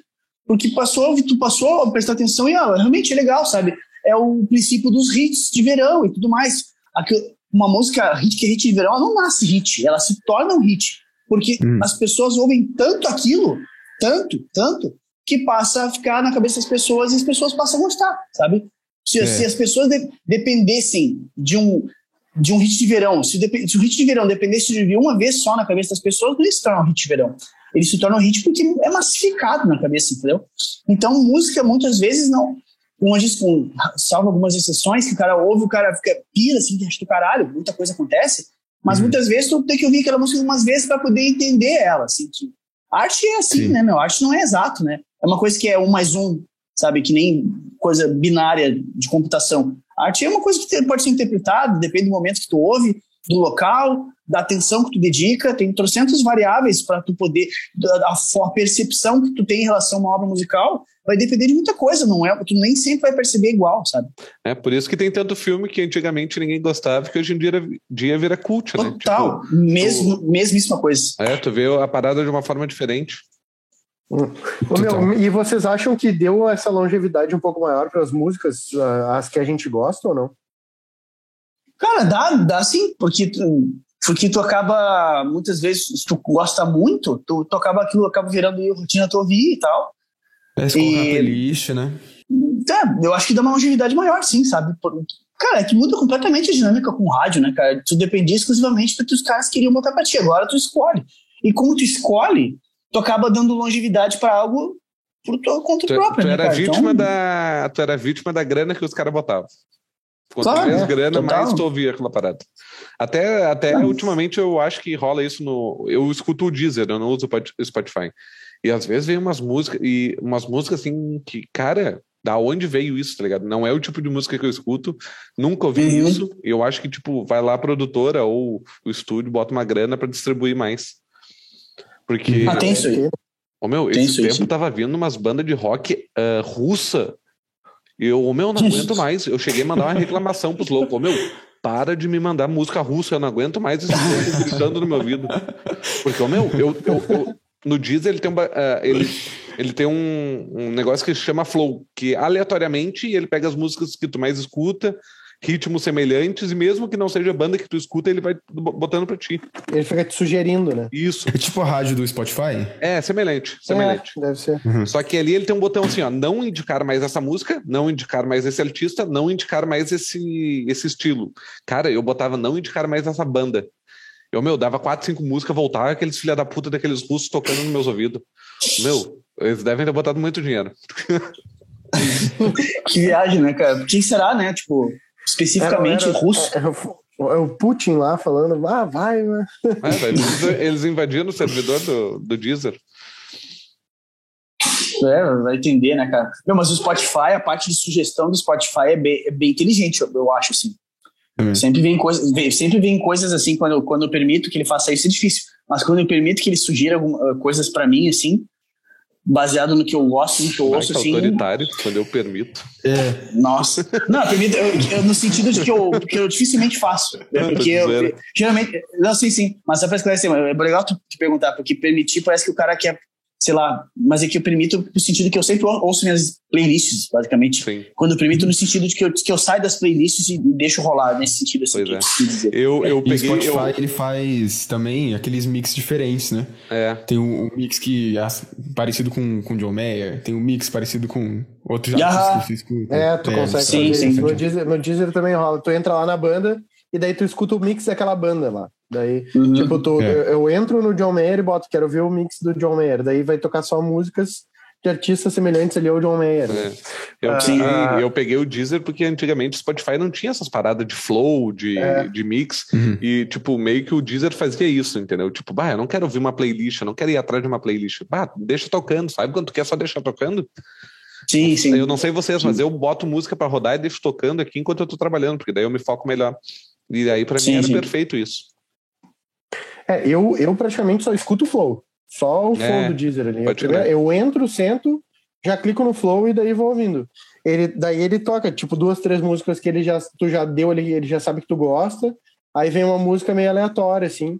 B: porque passou, tu passou a prestar atenção e ah, realmente é legal, sabe? É o princípio dos hits de verão e tudo mais. Aquilo, uma música hit que é hit de verão, ela não nasce hit, ela se torna um hit. Porque hum. as pessoas ouvem tanto aquilo, tanto, tanto, que passa a ficar na cabeça das pessoas e as pessoas passam a gostar, sabe? Se, é. se as pessoas de, dependessem de um, de um hit de verão, se, de, se, o hit de verão dependesse de uma vez só na cabeça das pessoas, não ia se tornar um hit de verão. Ele se torna um hit porque é massificado na cabeça, entendeu? Então, música muitas vezes não. Como gente, com, salvo algumas exceções, que o cara ouve, o cara fica pira assim, que do caralho, muita coisa acontece. Mas uhum. muitas vezes tu tem que ouvir aquela música umas vezes para poder entender ela. Assim, que arte é assim, Sim. né, meu? Arte não é exato, né? É uma coisa que é um mais um, sabe? Que nem coisa binária de computação. arte é uma coisa que pode ser interpretada, depende do momento que tu ouve, do local, da atenção que tu dedica, tem trocentas variáveis para tu poder, a, a, percepção que tu tem em relação a uma obra musical vai depender de muita coisa, não é? Tu nem sempre vai perceber igual, sabe?
C: É por isso que tem tanto filme que antigamente ninguém gostava, que hoje em dia, dia vira cult,
B: né? Total, tipo, mesmo, tu, mesmíssima coisa.
C: É, tu vê a parada de uma forma diferente.
A: Hum. Meu, e vocês acham que deu essa longevidade um pouco maior para as músicas, as que a gente gosta ou não?
B: Cara, dá, dá sim, porque tu, porque tu acaba, muitas vezes, se tu gosta muito, tu, tu acaba aquilo acaba virando rotina tu ouvir e tal.
D: É e, playlist, né?
B: É, eu acho que dá uma longevidade maior, sim, sabe? Cara, é que muda completamente a dinâmica com o rádio, né, cara? Tu dependia exclusivamente do que os caras queriam botar pra ti. Agora tu escolhe. E como tu escolhe, tu acaba dando longevidade para algo por tua conta tu, própria.
C: Tu
B: né,
C: era,
B: cara?
C: vítima então... da, tu era vítima da grana que os caras botavam. Quanto claro, mais é, grana, total. mais tu ouvia aquela parada. Até, até ultimamente eu acho que rola isso no. Eu escuto o Deezer, eu não uso o Spotify. E às vezes vem umas músicas, e umas músicas assim que, cara, da onde veio isso, tá ligado? Não é o tipo de música que eu escuto, nunca ouvi uhum. isso. E eu acho que, tipo, vai lá a produtora ou o estúdio, bota uma grana para distribuir mais. Porque.
B: Ah, tem isso aí.
C: Ô, meu, tem esse tempo sim. tava vindo umas bandas de rock uh, russa. E eu, ô, meu, não aguento mais. Eu cheguei a mandar uma reclamação pros loucos. Ô, meu, para de me mandar música russa, eu não aguento mais esse gritando no meu ouvido. Porque, ô, meu, eu, eu, eu no Deezer ele tem, um, uh, ele, ele tem um, um negócio que se chama Flow, que aleatoriamente ele pega as músicas que tu mais escuta, ritmos semelhantes, e mesmo que não seja a banda que tu escuta, ele vai botando pra ti.
A: Ele fica te sugerindo, né?
C: Isso.
D: É tipo a rádio do Spotify?
C: É, semelhante. semelhante.
A: É, deve ser.
C: Uhum. Só que ali ele tem um botão assim, ó, não indicar mais essa música, não indicar mais esse artista, não indicar mais esse, esse estilo. Cara, eu botava não indicar mais essa banda. Eu, meu, dava quatro, cinco músicas, voltava aqueles filha da puta daqueles russos tocando nos meus ouvidos. Meu, eles devem ter botado muito dinheiro.
B: que viagem, né, cara? Quem será, né? Tipo, especificamente era, era, russo.
A: É, é, o Putin lá falando, ah, vai, né?
C: É, eles, eles invadiram o servidor do, do Deezer.
B: É, vai entender, né, cara? Não, mas o Spotify, a parte de sugestão do Spotify é bem, é bem inteligente, eu, eu acho, assim. Uhum. Sempre vem coisas, sempre vem coisas assim quando eu, quando eu permito que ele faça isso é difícil, mas quando eu permito que ele sugira alguma, coisas para mim assim, baseado no que eu gosto, no que eu ouço, assim.
C: autoritário, quando eu permito.
B: É. Nossa. Não, eu permito, eu, eu, no sentido de que eu, que eu dificilmente faço. Né? Porque eu, geralmente. Não, sim, sim. Mas só pra esclarecer, é legal tu te perguntar, porque permitir parece que o cara quer sei lá, mas é que eu permito no sentido que eu sempre ouço minhas playlists, basicamente. Sim. Quando eu permito no sentido de que eu, que eu saio das playlists e deixo rolar, nesse sentido assim.
C: Pois é. Eu, eu peguei...
D: o Spotify, eu... ele faz também aqueles mix diferentes, né?
C: É.
D: Tem um, um mix que é parecido com, com John Mayer, tem um mix parecido com outros artistas
A: que você É, tu é, consegue
B: sim, fazer. Sim,
A: no, Deezer, no Deezer também rola. Tu entra lá na banda e daí tu escuta o mix daquela banda lá. Daí, uhum. tipo, tô, é. eu, eu, entro no John Mayer e boto, quero ver o mix do John Mayer. Daí vai tocar só músicas de artistas semelhantes ali ao John Mayer. É.
C: Eu, ah, peguei, ah. eu peguei o Deezer porque antigamente o Spotify não tinha essas paradas de flow, de, é. de mix. Uhum. E, tipo, meio que o Deezer fazia isso, entendeu? Tipo, bah, eu não quero ouvir uma playlist, eu não quero ir atrás de uma playlist. Bah, deixa tocando, sabe quando tu quer só deixar tocando?
B: Sim, sim.
C: Eu não sei vocês, mas eu boto música para rodar e deixo tocando aqui enquanto eu tô trabalhando, porque daí eu me foco melhor. E aí, para mim, era sim. perfeito isso.
A: É, eu, eu praticamente só escuto o Flow. Só o Flow é, do Deezer ali. Eu, eu, entro, sento, já clico no Flow e daí vou ouvindo. Ele, daí ele toca, tipo, duas, três músicas que ele já, tu já deu, ele, ele já sabe que tu gosta. Aí vem uma música meio aleatória, assim.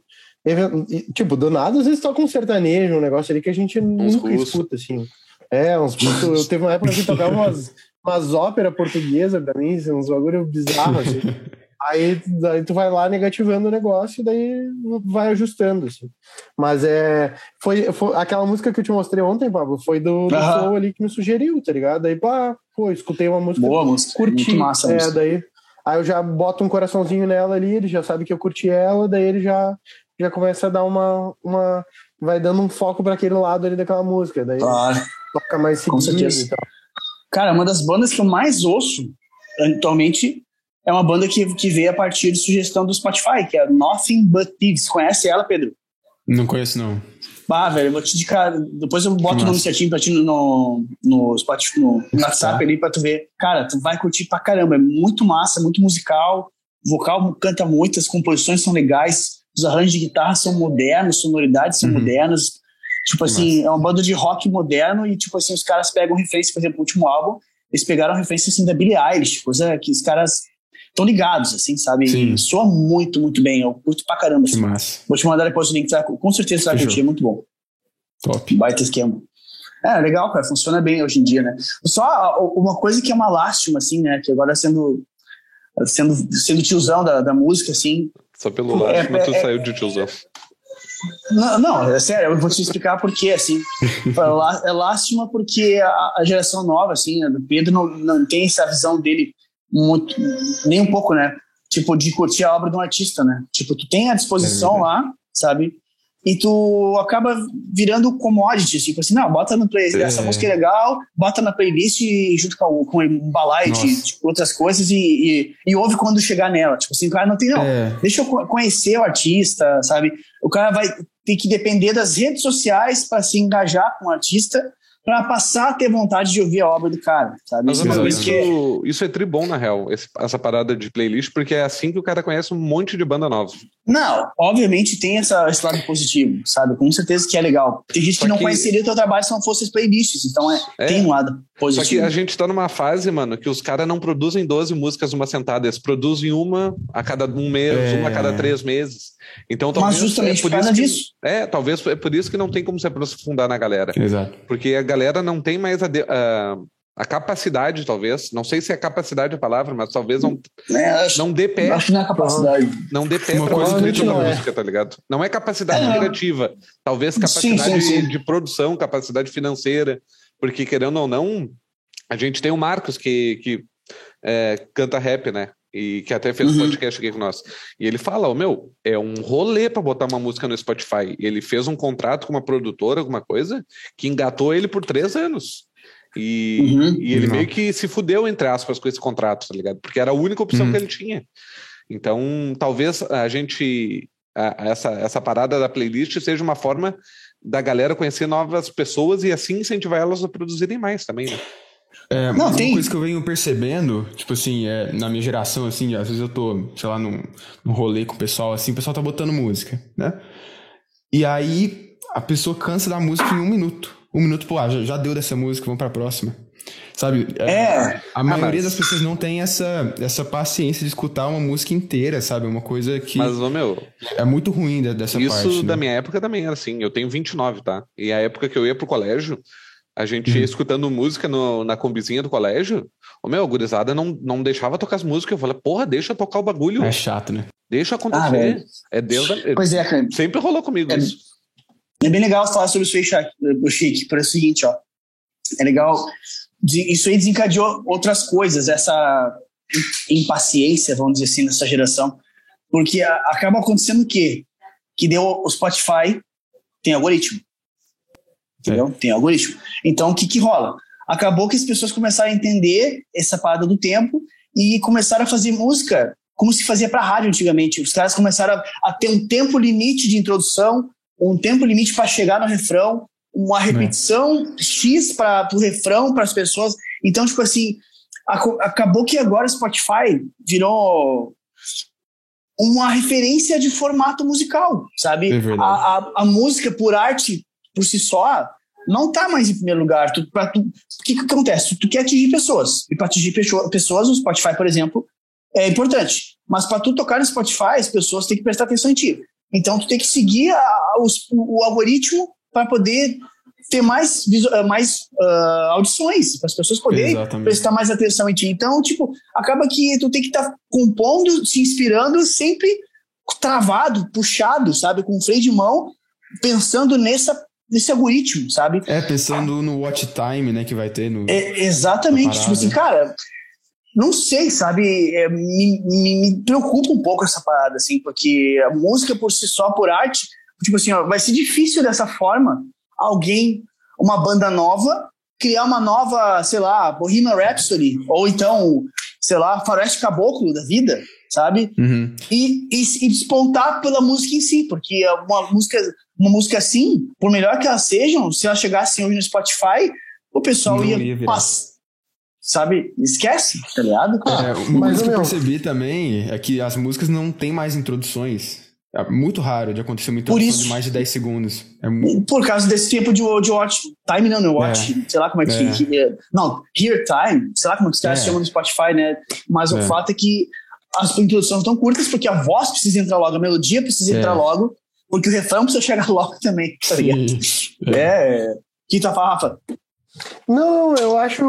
A: E, tipo, do nada, às vezes toca um sertanejo, um negócio ali que a gente uns nunca russos. escuta, assim. É, uns Eu teve uma época que tocava umas, umas óperas portuguesas pra mim, assim, uns bagulho bizarros, assim. Aí, daí tu vai lá negativando o negócio e daí vai ajustando, assim. Mas é. Foi, foi aquela música que eu te mostrei ontem, Pablo, foi do, do uhum. ali que me sugeriu, tá ligado? Daí, pá, pô, escutei uma música.
B: Boa música.
A: Curti.
B: Muito massa
A: é, daí. Aí eu já boto um coraçãozinho nela ali, ele já sabe que eu curti ela, daí ele já, já começa a dar uma. uma vai dando um foco para aquele lado ali daquela música. Daí
B: claro.
A: toca mais seguido. Com certeza.
B: Cara, uma das bandas que eu mais ouço atualmente é uma banda que, que veio a partir de sugestão do Spotify, que é Nothing But Thieves. Conhece ela, Pedro?
D: Não conheço, não.
B: Bah, velho, eu vou te indicar. Depois eu boto o nome certinho pra ti no, no, Spotify, no, no WhatsApp ali pra tu ver. Cara, tu vai curtir pra caramba. É muito massa, muito musical. O vocal canta muito, as composições são legais. Os arranjos de guitarra são modernos, sonoridades são uhum. modernas. Tipo assim, é uma banda de rock moderno e, tipo assim, os caras pegam referência, por exemplo, o último álbum, eles pegaram referência, assim, da Billie Eilish, coisa que os caras estão ligados, assim, sabe? Sim. Soa muito, muito bem. Eu curto pra caramba. Assim.
D: Massa.
B: Vou te mandar depois o link, com certeza você vai curtir, é muito bom.
D: Top.
B: Baita esquema. É, legal, cara, funciona bem hoje em dia, né? Só uma coisa que é uma lástima, assim, né? Que agora sendo, sendo, sendo tiozão da, da música, assim.
C: Só pelo lástima é, tu é, saiu de tiozão.
B: Não, não, é sério, eu vou te explicar por quê, assim. É lástima porque a, geração nova, assim, né, do Pedro não, não tem essa visão dele muito, nem um pouco, né? Tipo, de curtir a obra de um artista, né? Tipo, tu tem à disposição é lá, sabe? e tu acaba virando commodity, tipo assim, não, bota no playlist, é. essa música é legal, bota na playlist junto com, com um balai de tipo, outras coisas e, e, e, ouve quando chegar nela. Tipo assim, o cara não tem, não, é. deixa eu conhecer o artista, sabe? O cara vai ter que depender das redes sociais para se engajar com o artista para passar a ter vontade de ouvir a obra do cara, sabe?
C: Mas, isso, isso, que... isso é tribom, na real, esse, essa parada de playlist, porque é assim que o cara conhece um monte de banda nova.
B: Não, obviamente tem essa, esse lado positivo, sabe? Com certeza que é legal. Tem gente Só que não que... conheceria o teu trabalho se não fosse as playlists, então é, é, tem um lado positivo.
C: Só que a gente tá numa fase, mano, que os caras não produzem 12 músicas numa sentada, eles produzem uma a cada um mês, é... uma a cada três meses. Então, talvez
B: Mas justamente é por, causa
C: que,
B: disso.
C: É, talvez é por isso que não tem como se aprofundar na galera.
D: Exato.
C: Porque a galera não tem mais a, de, a, a capacidade, talvez. Não sei se é capacidade a palavra, mas talvez não,
B: é, acho,
C: não dê pé.
B: Acho que não é capacidade.
C: Não dê pé Uma pra escrita da é. música, tá ligado? Não é capacidade é, criativa. Talvez capacidade sim, sim, sim. de produção, capacidade financeira. Porque, querendo ou não, a gente tem o Marcos que, que é, canta rap, né? e que até fez um uhum. podcast aqui com nós. E ele fala, oh, meu, é um rolê para botar uma música no Spotify. E ele fez um contrato com uma produtora, alguma coisa, que engatou ele por três anos. E, uhum. e ele uhum. meio que se fudeu, entre aspas, com esse contrato, tá ligado? Porque era a única opção uhum. que ele tinha. Então, talvez a gente. A, essa, essa parada da playlist seja uma forma da galera conhecer novas pessoas e assim incentivar elas a produzirem mais também, né?
D: É, não, uma tem... coisa que eu venho percebendo, tipo assim, é, na minha geração, assim, às vezes eu tô, sei lá, num, num rolê com o pessoal, assim, o pessoal tá botando música, né? E aí a pessoa cansa da música em um minuto. Um minuto, pô, ah, já, já deu dessa música, vamos pra próxima. Sabe?
B: É. é.
D: A maioria das pessoas não tem essa, essa paciência de escutar uma música inteira, sabe? Uma coisa que.
C: Mas, ô, meu.
D: É muito ruim dessa
C: isso
D: parte.
C: Isso da
D: né?
C: minha época também era assim. Eu tenho 29, tá? E a época que eu ia pro colégio, a gente uhum. escutando música no, na combizinha do colégio. O meu, a gurizada não, não deixava tocar as músicas. Eu falei, porra, deixa tocar o bagulho.
D: É chato, né?
C: Deixa acontecer. Ah, é Deus. Da...
B: Pois é, cara.
C: Sempre rolou comigo
B: é,
C: isso.
B: É bem legal falar sobre isso aí, o Chique, por o seguinte, ó. É legal. Isso aí desencadeou outras coisas, essa impaciência, vamos dizer assim, nessa geração. Porque acaba acontecendo o quê? Que deu o Spotify tem algoritmo entendeu? É. Tem algoritmo. Então, o que que rola? Acabou que as pessoas começaram a entender essa parada do tempo e começaram a fazer música como se fazia para rádio antigamente. Os caras começaram a, a, ter um tempo limite de introdução, um tempo limite para chegar no refrão, uma repetição é. X para o refrão para as pessoas. Então, tipo assim, acabou que agora o Spotify virou uma referência de formato musical, sabe? É a, a, a, música por arte por si só não está mais em primeiro lugar. Tu, tu, o que, que acontece? Tu, tu quer atingir pessoas. E para atingir pessoas, o Spotify, por exemplo, é importante. Mas para tu tocar no Spotify, as pessoas têm que prestar atenção em ti. Então, tu tem que seguir a, a, o, o, algoritmo para poder ter mais, eh, mais uh, audições, para as pessoas poderem Exatamente. prestar mais atenção em ti. Então, tipo, acaba que tu tem que estar tá compondo, se inspirando, sempre travado, puxado, sabe, com freio de mão, pensando nessa nesse algoritmo, sabe?
D: É, pensando no watch time, né, que vai ter no.
B: É, exatamente. Tipo assim, cara, não sei, sabe? É, me, me, me, preocupa um pouco essa parada, assim, porque a música por si só, por arte, tipo assim, ó, vai ser difícil dessa forma alguém, uma banda nova, criar uma nova, sei lá, Bohemian Rhapsody, ou então, sei lá, Faroeste Caboclo da vida, sabe?
D: Uhum.
B: E, e, e, despontar pela música em si, porque é uma música, uma música assim, por melhor que elas sejam, se ela chegasse hoje no Spotify, o pessoal Não ia, ia passar. Sabe? Esquece, tá ligado?
D: É, uma Mas coisa que eu percebi também é que as músicas não tem mais introduções. É muito raro de acontecer uma introdução isso, de mais de 10 segundos. É muito...
B: Por causa desse tempo de, de watch time, não, no watch, é. sei lá como é que. É. não, hear time, sei lá como é que os caras é. chamam no Spotify, né? Mas o é. fato é que as introduções estão curtas porque a voz precisa entrar logo, a melodia precisa é. entrar logo, porque o refrão precisa chegar logo também, tá ligado? É. Que tu fala, Rafa?
A: Não, eu acho.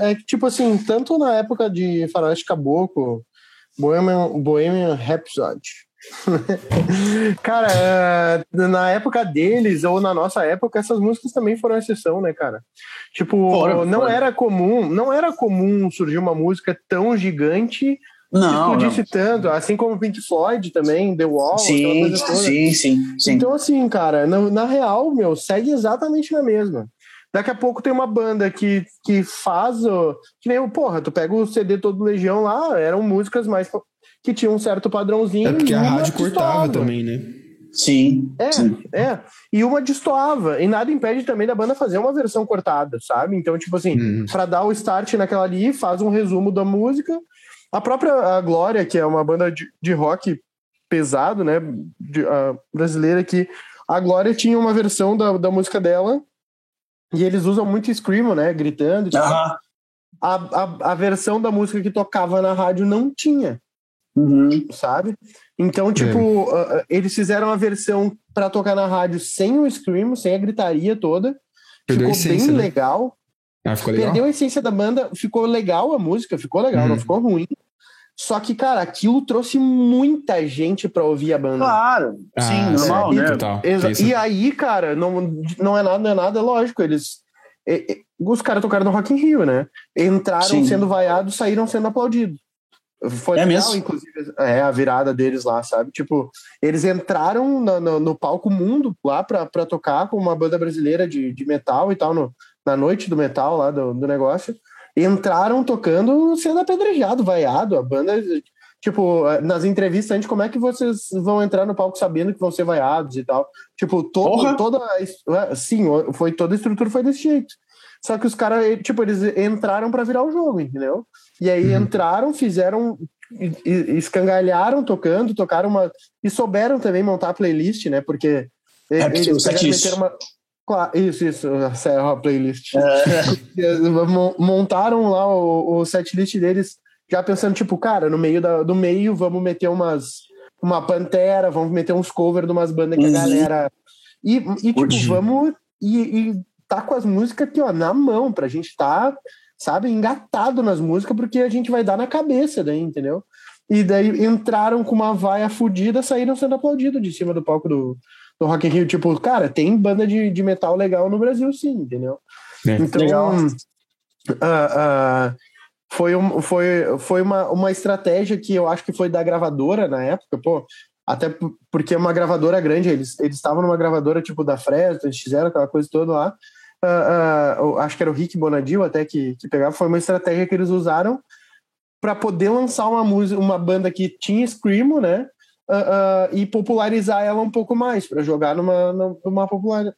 A: É que, tipo assim, tanto na época de Faroeste Caboclo, Bohemian, Bohemian Rhapsody, cara, é, na época deles, ou na nossa época, essas músicas também foram exceção, né, cara? Tipo, fora, não fora. era comum, não era comum surgir uma música tão gigante não, que explodisse tanto, assim como Pink Floyd também, The Wall,
B: sim, sim, sim, sim.
A: Então, assim, cara, na, na real, meu, segue exatamente na mesma. Daqui a pouco tem uma banda que, que faz. Que nem, porra, tu pega o CD todo Legião lá, eram músicas mais. Que tinham um certo padrãozinho.
D: É porque a rádio cortava também, né?
B: Sim.
A: É,
B: sim.
A: é. E uma destoava. E nada impede também da banda fazer uma versão cortada, sabe? Então, tipo assim, uhum. pra dar o start naquela ali, faz um resumo da música. A própria a Glória, que é uma banda de, de rock pesado, né? De, brasileira, que a Glória tinha uma versão da, da música dela e eles usam muito screamo, né? Gritando. Tipo, a, a, a versão da música que tocava na rádio não tinha.
B: Uhum.
A: Sabe? Então, tipo, é. uh, eles fizeram a versão para tocar na rádio sem o screamo, sem a gritaria toda. Perdeu ficou essência, bem né? legal.
D: Ah, ficou legal.
A: Perdeu a essência da banda, ficou legal a música, ficou legal, uhum. não ficou ruim. Só que, cara, aquilo trouxe muita gente pra ouvir a banda.
B: Claro, ah, sim, normal, né? Total.
A: E aí, cara, não, não é nada, não é nada lógico. Eles. os caras tocaram no Rock in Rio, né? Entraram sim. sendo vaiados, saíram sendo aplaudidos. Foi
B: é legal, mesmo?
A: inclusive, é, a virada deles lá, sabe? Tipo, eles entraram no, no, no palco mundo lá pra, pra tocar com uma banda brasileira de, de metal e tal, no, na noite do metal lá do, do negócio entraram tocando sendo apedrejado, vaiado. A banda, tipo, nas entrevistas, a gente, como é que vocês vão entrar no palco sabendo que vão ser vaiados e tal? Tipo, todo, toda. É, sim, foi, toda a estrutura foi desse jeito. Só que os caras, tipo, eles entraram para virar o jogo, entendeu? E aí uhum. entraram, fizeram, escangalharam tocando, tocaram uma. E souberam também montar a playlist, né? Porque.
B: É, eles
A: meteram uma, isso, isso, é a playlist. É. Montaram lá o, o setlist deles, já pensando, tipo, cara, no meio da, do meio vamos meter umas uma pantera, vamos meter uns covers de umas bandas que uhum. a galera. E, e tipo, vamos. E, e tá com as músicas aqui, ó, na mão, pra gente tá, sabe, engatado nas músicas, porque a gente vai dar na cabeça daí, entendeu? E daí entraram com uma vaia fodida, saíram sendo aplaudidos de cima do palco do, do Rock in Rio, tipo, cara, tem banda de, de metal legal no Brasil, sim, entendeu? É. Então, legal. Uh, uh, foi, um, foi, foi uma, uma estratégia que eu acho que foi da gravadora na época, pô, até porque é uma gravadora grande, eles eles estavam numa gravadora tipo da Fresno, eles fizeram aquela coisa toda lá. Uh, uh, acho que era o Rick Bonadil até que, que pegava, foi uma estratégia que eles usaram para poder lançar uma música, uma banda que tinha screamo, né? uh, uh, e popularizar ela um pouco mais, para jogar numa, numa popular.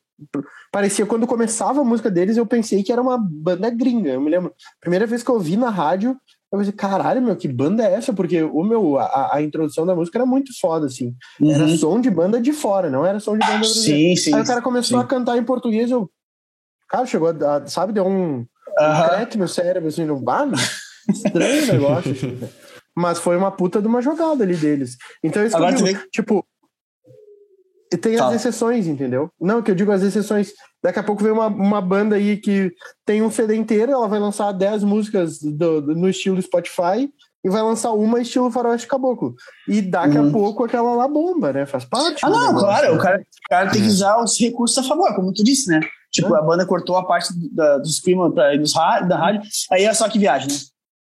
A: Parecia quando começava a música deles, eu pensei que era uma banda gringa. Eu me lembro, primeira vez que eu ouvi na rádio, eu pensei, caralho, meu, que banda é essa? Porque o meu, a, a introdução da música era muito foda, assim. Uhum. Era som de banda de fora, não era som de banda
B: brasileira. Sim, sim.
A: Aí o cara começou sim. a cantar em português, eu. Cara, chegou a, sabe, deu um, uh -huh. no cérebro, assim, no bar. Estranho o negócio. Mas foi uma puta de uma jogada ali deles. Então, isso Agora, que eu digo, tipo, tem as exceções, entendeu? Não, que eu digo as exceções. Daqui a pouco vem uma, uma banda aí que tem um CD inteiro, ela vai lançar 10 músicas do, do, no estilo Spotify e vai lançar uma estilo Faroeste Caboclo. E daqui uhum. a pouco aquela lá bomba, né? Faz parte.
B: Ah, não, claro. O cara, o cara tem que usar os recursos a favor, como tu disse, né? Tipo, é. a banda cortou a parte da, dos screamers da rádio, aí é só que viagem, né?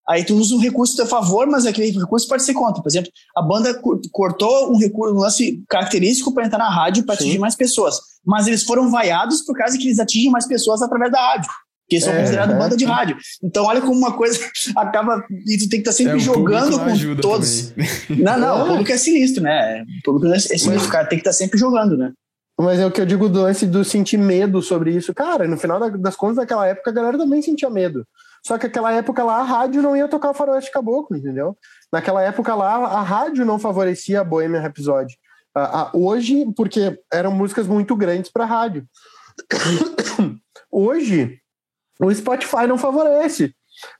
B: Aí tu usa um recurso a teu favor, mas aquele recurso pode ser contra. Por exemplo, a banda cortou um recurso, um lance característico para entrar na rádio para atingir mais pessoas. Mas eles foram vaiados por causa que eles atingem mais pessoas através da rádio. Porque eles são é, considerados é. banda de rádio. Então, olha como uma coisa acaba. E tu tem que estar tá sempre é, jogando com todos. Também. Não, não, o público é sinistro, né? O público é sinistro, cara tem que estar tá sempre jogando, né?
A: Mas é o que eu digo do lance do sentir medo sobre isso. Cara, no final das contas, naquela época, a galera também sentia medo. Só que aquela época lá a rádio não ia tocar o Faroeste Caboclo, entendeu? Naquela época lá a rádio não favorecia a Bohemian Rhapsody. Uh, uh, hoje, porque eram músicas muito grandes para rádio. hoje, o Spotify não favorece,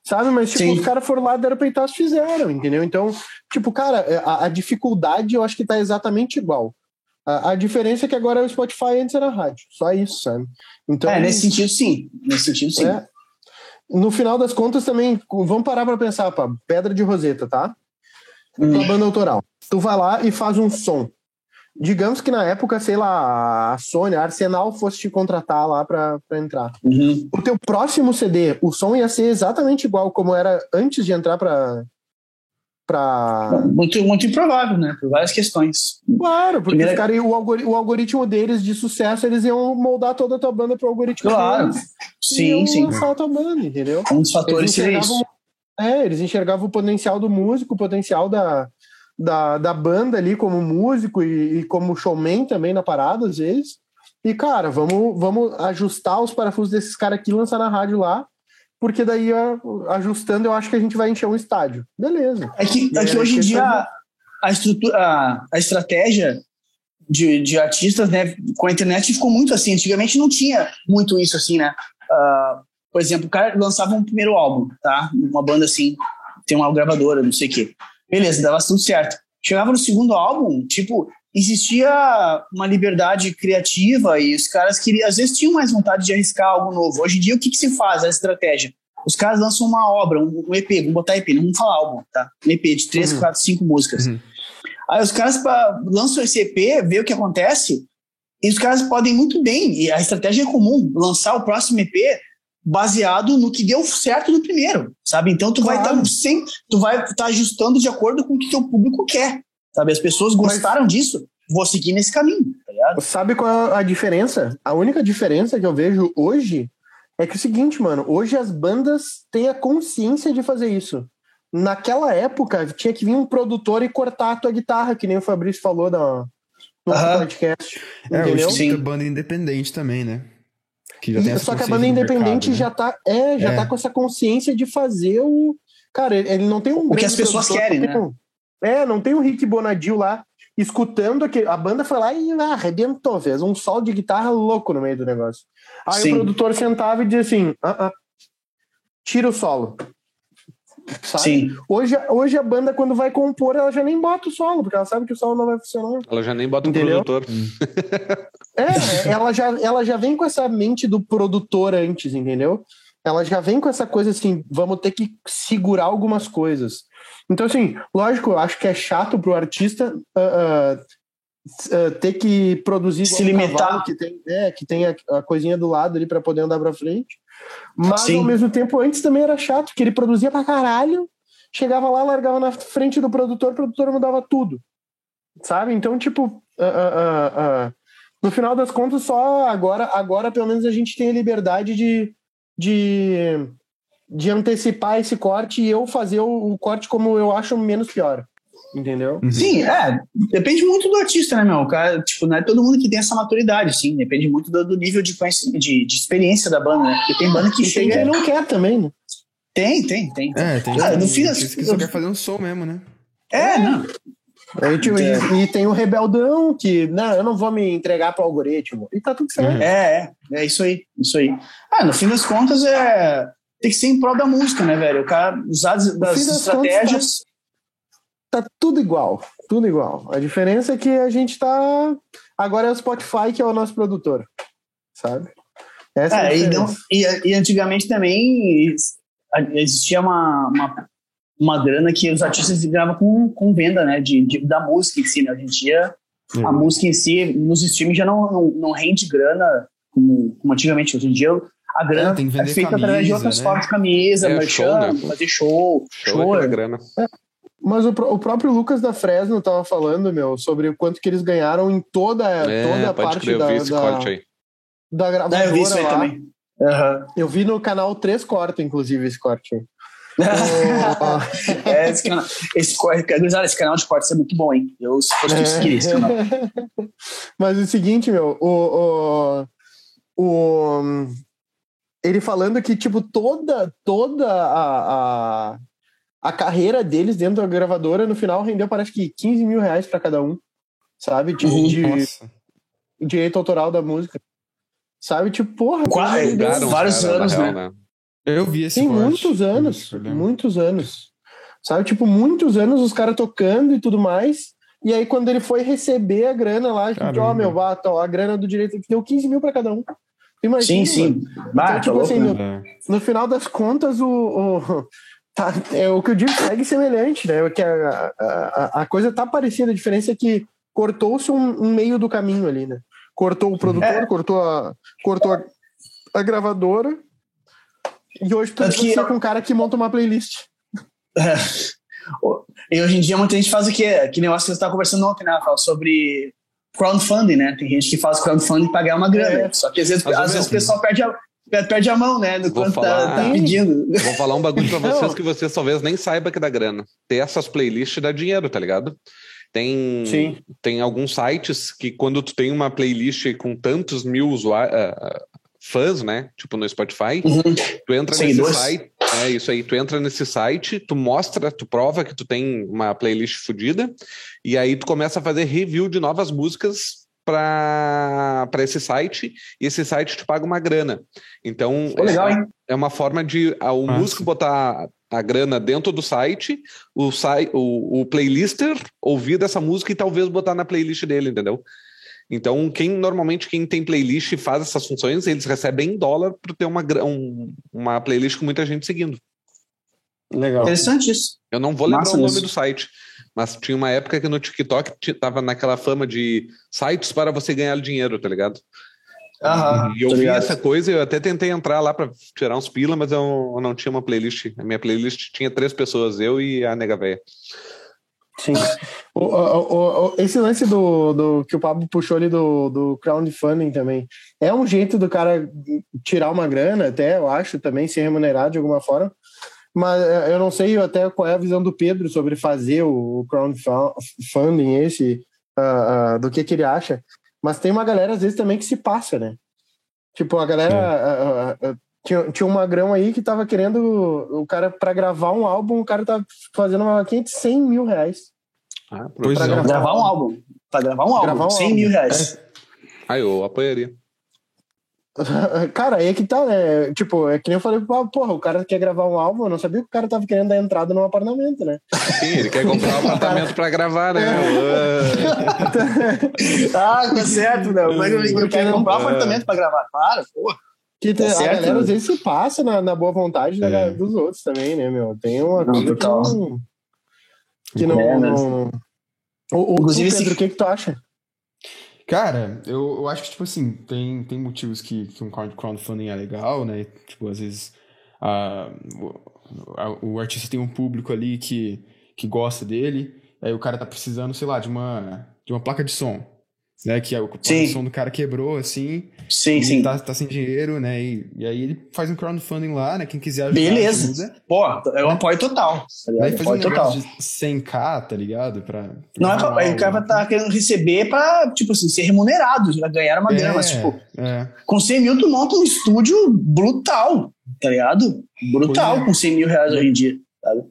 A: sabe? Mas, tipo, Sim. os caras foram lá, deram peitaço fizeram, entendeu? Então, tipo, cara, é, a, a, dificuldade eu acho que tá exatamente igual. A, a, diferença é que agora é o Spotify antes era a rádio. Só isso, sabe?
B: Então, é, nesse sentido, sim. Nesse sentido, sim. É,
A: no final das contas também, vamos parar para pensar, pá, pedra de roseta, tá? Hum. Tua banda autoral. Tu vai lá e faz um som. Digamos que na época, sei lá, a Sony, a Arsenal fosse te contratar lá para entrar. Uhum. O teu próximo CD, o som ia ser exatamente igual como era antes de entrar para para
B: muito muito improvável, né? Por várias questões.
A: Claro, porque Primeira... cara, o, algoritmo, o algoritmo deles de sucesso, eles iam moldar toda a tua banda para o algoritmo
B: claro. deles. Sim, sim.
A: lançar a tua banda, entendeu?
B: Um dos fatores seria isso.
A: É, eles enxergavam o potencial do músico, o potencial da, da, da banda ali como músico e, e como showman também na parada, às vezes. E, cara, vamos, vamos ajustar os parafusos desses caras aqui, lançar na rádio lá porque daí, ajustando, eu acho que a gente vai encher um estádio. Beleza.
B: É que, é que hoje em dia a, a, estrutura, a, a estratégia de, de artistas, né, com a internet ficou muito assim. Antigamente não tinha muito isso assim, né? Uh, por exemplo, o cara lançava um primeiro álbum, tá? Uma banda assim, tem uma gravadora, não sei o quê. Beleza, dava tudo certo. Chegava no segundo álbum, tipo, existia uma liberdade criativa e os caras queriam, às vezes tinham mais vontade de arriscar algo novo. Hoje em dia, o que, que se faz? A estratégia. Os caras lançam uma obra, um, um EP, vamos botar EP, não vamos falar álbum, tá? Um EP de 3, uhum. 4, 5 músicas. Uhum. Aí os caras pra, lançam esse EP, vê o que acontece, e os caras podem muito bem, e a estratégia é comum, lançar o próximo EP baseado no que deu certo no primeiro, sabe? Então tu claro. vai estar tá sempre, tu vai estar tá ajustando de acordo com o que teu público quer. Sabe, as pessoas gostaram Mas... disso, vou seguir nesse caminho, tá ligado?
A: Sabe qual é a diferença? A única diferença que eu vejo hoje é que é o seguinte, mano, hoje as bandas têm a consciência de fazer isso. Naquela época, tinha que vir um produtor e cortar a tua guitarra, que nem o Fabrício falou no podcast.
D: É, entendeu? hoje tem banda independente também, né?
A: Que e, só que a banda independente mercado, né? já tá, é, já é. tá com essa consciência de fazer o. Cara, ele não tem um.
B: O que as pessoas querem, né? Um,
A: é, não tem o Rick Bonadil lá escutando que a banda foi lá e ah, arrebentou, fez um sol de guitarra louco no meio do negócio. Aí Sim. o produtor sentava e dizia assim: ah, ah, tira o solo. Sabe? Sim. Hoje, hoje a banda, quando vai compor, ela já nem bota o solo, porque ela sabe que o solo não vai funcionar.
C: Ela já nem bota o produtor.
A: é, ela já, ela já vem com essa mente do produtor antes, entendeu? Ela já vem com essa coisa assim, vamos ter que segurar algumas coisas. Então, assim, lógico, eu acho que é chato pro artista uh, uh, uh, ter que produzir
B: se limitar, cavalo,
A: que tem, é, que tem a, a coisinha do lado ali para poder andar para frente. Mas Sim. ao mesmo tempo, antes também era chato, que ele produzia pra caralho, chegava lá, largava na frente do produtor, o produtor mudava tudo. Sabe? Então, tipo, no final das contas, só agora, agora pelo menos a gente tem a liberdade de, de de antecipar esse corte e eu fazer o, o corte como eu acho menos pior. Entendeu?
B: Uhum. Sim, é. Depende muito do artista, né, meu? O cara, tipo, não é todo mundo que tem essa maturidade, sim. Depende muito do, do nível de, de, de, experiência da banda, né? Porque tem banda que chega
A: e não quer também, né?
B: Tem, tem, tem.
D: É, tem. Ah, no fim, que só quer fazer um som mesmo, né?
B: É, é. não.
A: Aí, tipo, e, e, tem o rebeldão que, não, eu não vou me entregar para o algoritmo. E tá tudo certo.
B: É, é, é isso aí, isso aí. Ah, no fim das contas, é tem que ser em prol da música, né, velho? O cara usar das, das estratégias.
A: Tá, tá, tudo igual, tudo igual. A diferença é que a gente tá. Agora é o Spotify que é o nosso produtor, sabe?
B: Essa é, é e, não, e, e, antigamente também existia uma, uma, uma grana que os artistas ganhavam com, com venda, né? De, de, da música em si, né? Hoje em dia, uhum. a música em si, nos streams já não, não, não rende grana como, como antigamente. Hoje em dia, a grana é, tem que vender é feita camisa, através de outras né? formas, camisa, é, merchan, né? fazer show, show, show é grana.
A: É. Mas o, o, próprio Lucas da Fresno tava falando, meu, sobre o quanto que eles ganharam em toda, é, toda a parte crer, da, eu vi esse da, corte aí. da gravadora
B: é, eu vi isso aí lá. também.
A: Uhum. Eu vi no canal 3 Corta, inclusive, esse corte aí.
B: é, esse, canal, esse, esse canal de cortes é muito bom, hein? Eu, se fosse tu, seguiria esse canal.
A: Mas o seguinte, meu, o, o, o ele falando que, tipo, toda, toda a, a, a, carreira deles dentro da gravadora, no final, rendeu, parece que 15 mil reais pra cada um, sabe? De, uhum, de direito autoral da música. Sabe? Tipo, porra.
B: Quase, vários cara, anos, né? né?
D: Eu vi esse
A: Sim, corte. muitos anos. Muitos anos. Sabe? Tipo, muitos anos os caras tocando e tudo mais. E aí, quando ele foi receber a grana lá, tipo, ó, oh, meu, ó, a grana do direito deu 15 mil pra cada um.
B: Imagina, sim, sim.
A: Bah, então, tipo tá assim, no, no, final das contas, o, o, Tá, é o que eu digo, segue semelhante, né? Que a, a, a coisa tá parecida, a diferença é que cortou-se um, um, meio do caminho ali, né? Cortou o produtor, é. cortou, a, cortou a, a gravadora, e hoje tu que... com um cara que monta uma playlist.
B: É. E hoje em dia muita gente faz o quê? Que negócio que você estava conversando ontem, né, Rafael? Sobre crowdfunding, né? Tem gente que faz crowdfunding para ganhar uma grana. É. Só que às vezes, às vezes o pessoal perde a, perde a mão, né? No vou quanto tá, falar, tá, tá, pedindo.
C: Vou falar um bagulho pra vocês que vocês talvez nem saibam que dá grana. Ter essas playlists dá dinheiro, tá ligado? Tem, Sim. tem alguns sites que quando tu tem uma playlist com tantos mil usuários, uh, fãs, né? Tipo no Spotify, uhum. tu entra nesse site, é isso aí, tu entra nesse site, tu mostra, tu prova que tu tem uma playlist fodida, e aí tu começa a fazer review de novas músicas para esse site e esse site te paga uma grana. Então,
B: oh, legal, é,
C: é, uma forma de a, o músico botar a grana dentro do site, o, o, o playlister ouvir dessa música e talvez botar na playlist dele, entendeu? Então, quem normalmente quem tem playlist e faz essas funções, eles recebem em dólar para ter uma, um, uma playlist com muita gente seguindo.
B: Legal. Interessante isso.
C: Eu não vou lembrar Massa o nome isso. do site, mas tinha uma época que no TikTok tava naquela fama de sites para você ganhar dinheiro, tá ligado?
B: Aham,
C: e eu vi essa coisa eu até tentei entrar lá para tirar uns pila, mas eu, eu, não tinha uma playlist. A minha playlist tinha três pessoas, eu e a nega véia.
A: Sim. o, o, o, esse lance do, do que o Pablo puxou ali do, do crowdfunding também é um jeito do cara tirar uma grana, até eu acho, também ser remunerado de alguma forma. Mas é, eu não sei até qual é a visão do Pedro sobre fazer o crowdfunding esse, uh, uh, do que, que ele acha. Mas tem uma galera, às vezes, também que se passa, né? Tipo, a galera. Uh, tinha, tinha um magrão aí que tava querendo. O cara, para gravar um álbum, o cara tá fazendo uma vaquinha de 100 mil reais.
B: Ah, pra é. gravar, gravar, um álbum. Pra gravar um gravar álbum, um 100 álbum. mil reais. É.
C: Aí eu apoiaria.
A: Cara, aí é que tá, né? Tipo, é que nem eu falei, porra, o cara quer gravar um álbum, eu não sabia que o cara tava querendo dar entrada num apartamento, né?
C: Sim, ele quer comprar um apartamento pra gravar, né?
B: ah, tá certo, né? Mas eu, quero comprar um apartamento pra gravar, claro, porra.
A: Que tá a certo, galera né? às vezes se passa na, na boa vontade é. dos outros também, né, meu? Tem uma não, coisa que não. Que não, é, não... O, o, Inclusive, Pedro, o que, que tu acha?
D: Cara, eu, eu acho que, tipo assim, tem, tem motivos que, que um crowdfunding é legal, né? Tipo, às vezes a, o, o artista tem um público ali que, que gosta dele, aí o cara tá precisando, sei lá, de uma, de uma placa de som né? Que é o som do cara quebrou, assim.
B: Sim, sim.
D: Tá, tá sem dinheiro, né? E, e, aí ele faz um crowdfunding lá, né? Quem quiser ajudar.
B: Beleza. Ajuda. Pô, é um apoio total.
D: Tá Daí faz um total. de 100k, tá ligado? Pra, pra
B: Não é pra, aí o cara tá querendo receber pra, tipo assim, ser remunerado, já ganhar uma é, grana, mas, tipo, é. com 100 mil tu monta um estúdio brutal, tá ligado? Brutal é. com 100 mil reais hoje em dia, sabe?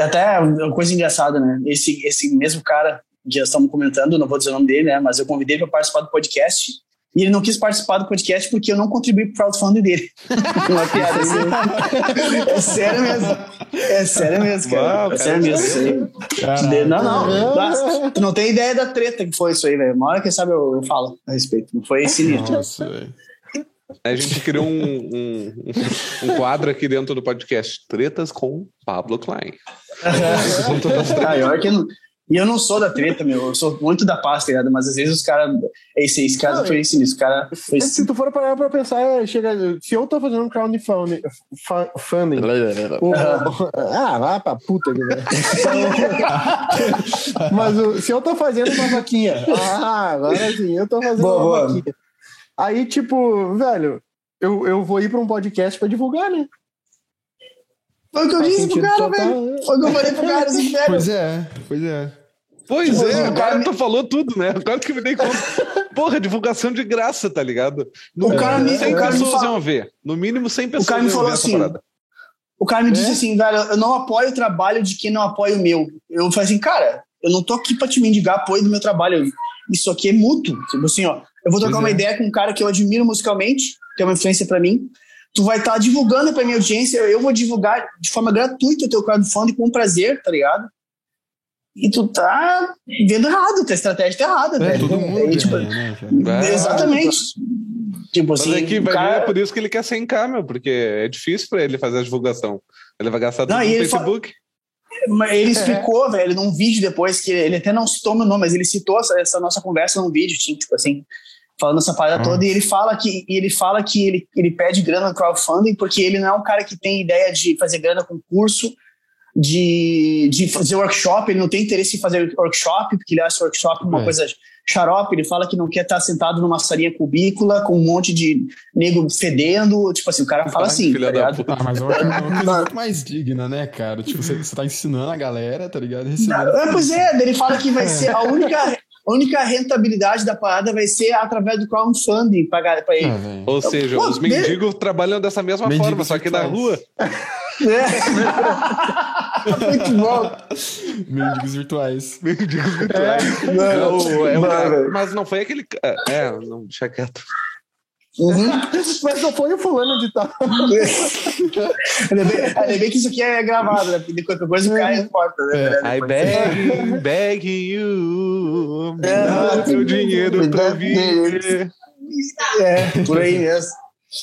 B: Até uma coisa engraçada, né? Esse, esse mesmo cara já estamos comentando, não vou dizer o nome dele, né? Mas eu convidei ele para participar do podcast. E ele não quis participar do podcast porque eu não contribuí para o crowdfunding dele. Uma piada assim. É sério mesmo. É sério mesmo, cara. Uau, é sério mesmo. Não, não. Nossa, tu não tem ideia da treta que foi isso aí, velho. Uma hora que sabe eu, eu falo a respeito. Não foi sinistro. Nossa, velho.
C: A gente criou um, um, um, quadro aqui dentro do podcast Tretas com Pablo Klein.
B: Maior que não. E eu não sou da treta, meu. Eu sou muito da paz, tá ligado? Mas às vezes os caras. Esse, esse caso foi esse nisso. cara foi
A: Se tu for parar pra pensar, é, chega, se eu tô fazendo um crowdfunding. Funding, o, ah, vai pra puta. Mas o, se eu tô fazendo uma vaquinha. Ah, agora sim, eu tô fazendo boa, uma boa. vaquinha. Aí, tipo, velho, eu, eu vou ir pra um podcast pra divulgar, né?
B: Foi o que eu disse pro cara, velho. Foi o que eu falei pro cara, assim, velho.
D: Pois é, pois é.
C: Pois tipo, é, agora tu falou tudo, né? Agora que me dei conta. Porra, divulgação de graça, tá ligado? No o cara me, 100 o cara pessoas iam ver. No mínimo 100 pessoas
B: o cara me falou assim, O cara me é? disse assim, velho, eu não apoio o trabalho de quem não apoia o meu. Eu falei assim, cara, eu não tô aqui pra te mendigar apoio do meu trabalho. Isso aqui é mútuo. Tipo assim, ó, eu vou trocar uma é. ideia com um cara que eu admiro musicalmente, que é uma influência para mim tu vai estar tá divulgando para minha audiência, eu vou divulgar de forma gratuita o teu crowdfunding com prazer, tá ligado? E tu tá vendo errado, tua estratégia tá errada, é,
D: Todo mundo
B: tipo, né, exatamente.
C: Tipo assim. Mas aqui vai cara... ver, é por isso que ele quer 100k, meu, porque é difícil pra ele fazer a divulgação. Ele vai gastar tudo não, no Facebook.
B: Fa... Ele explicou, é. velho, num vídeo depois, que ele até não citou meu nome, mas ele citou essa, essa nossa conversa num vídeo, tipo assim, falando essa parada toda, e ele fala que ele fala que ele, ele pede grana no crowdfunding porque ele não é um cara que tem ideia de fazer grana com curso, de, de fazer workshop, ele não tem interesse em fazer workshop, porque ele acha workshop uma é. coisa xarope, ele fala que não quer estar sentado numa salinha cubícula com um monte de nego fedendo, tipo assim, o cara fala assim, tá ligado?
D: Ah, mas é uma coisa muito mais digna, né, cara? Tipo, você, você tá ensinando a galera, tá ligado? Recebendo...
B: É, pois é, ele fala que vai é. ser a única a única rentabilidade da parada vai ser através do crowdfunding pagar para ele. Ah,
C: Ou seja, Pô, os mendigos trabalham dessa mesma mendigos forma, só que na rua.
B: É. Muito bom.
D: Mendigos virtuais.
C: Mendigos virtuais. É, mano, é, é, mas não foi aquele. É, não, deixa quieto.
A: Uhum. Mas não foi o fulano de tal.
B: Ainda bem que isso aqui é gravado, né? Porque qualquer coisa cai e porta, né?
C: É. I beg, beg you, é, seu dinheiro pra viver.
B: É, por aí mesmo.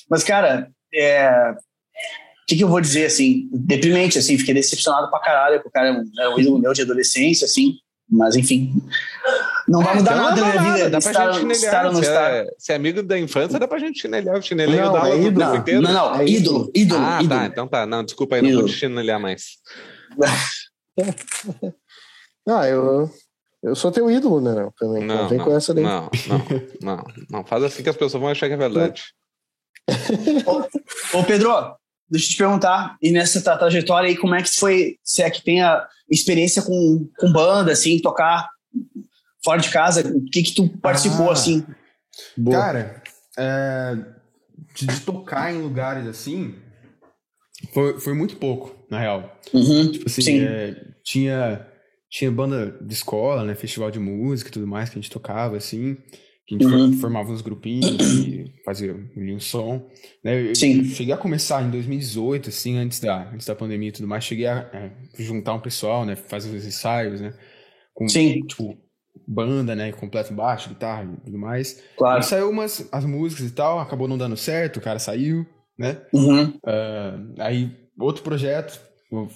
B: Mas, cara, é, o que, que, eu vou dizer, assim, deprimente, assim, fiquei decepcionado pra caralho, porque o cara é um ídolo meu de adolescência, assim, mas enfim. Não vai mudar nada na minha vida.
C: Dá pra estar, gente chinelhar. Se é, se é amigo da infância, dá pra gente chinelhar. O chinelho da
B: aula
C: é
B: ídolo. Não, inteiro. não, não. É ídolo, ídolo.
C: Ah,
B: ídolo.
C: tá. Então tá. Não, desculpa aí, ídolo. não vou te chinelhar mais.
A: ah, eu, eu sou teu ídolo, né? Também. Não, não vem não, com essa daí.
C: Não, não, não, não. Faz assim que as pessoas vão achar que é verdade.
B: ô, ô, Pedro, deixa eu te perguntar, e nessa trajetória aí, como é que foi, se é que tem a experiência com, com banda, assim, tocar fora de casa, o que que tu participou, ah, assim?
D: Boa. Cara, é, de, de, tocar em lugares assim, foi, foi muito pouco, na real.
B: Uhum,
D: tipo assim, é, tinha, tinha banda de escola, né, festival de música e tudo mais que a gente tocava, assim, que a gente uhum. formava uns grupinhos e fazia um som. Né? Eu
B: Sim.
D: cheguei a começar em 2018, assim, antes da, antes da pandemia e tudo mais, cheguei a é, juntar um pessoal, né, fazer os ensaios, né, com,
B: Sim.
D: tipo, banda, né, completo baixo, guitarra e tudo mais.
B: Claro. E
D: saiu umas as músicas e tal, acabou não dando certo, o cara saiu, né?
B: Uhum.
D: Uh, aí outro projeto,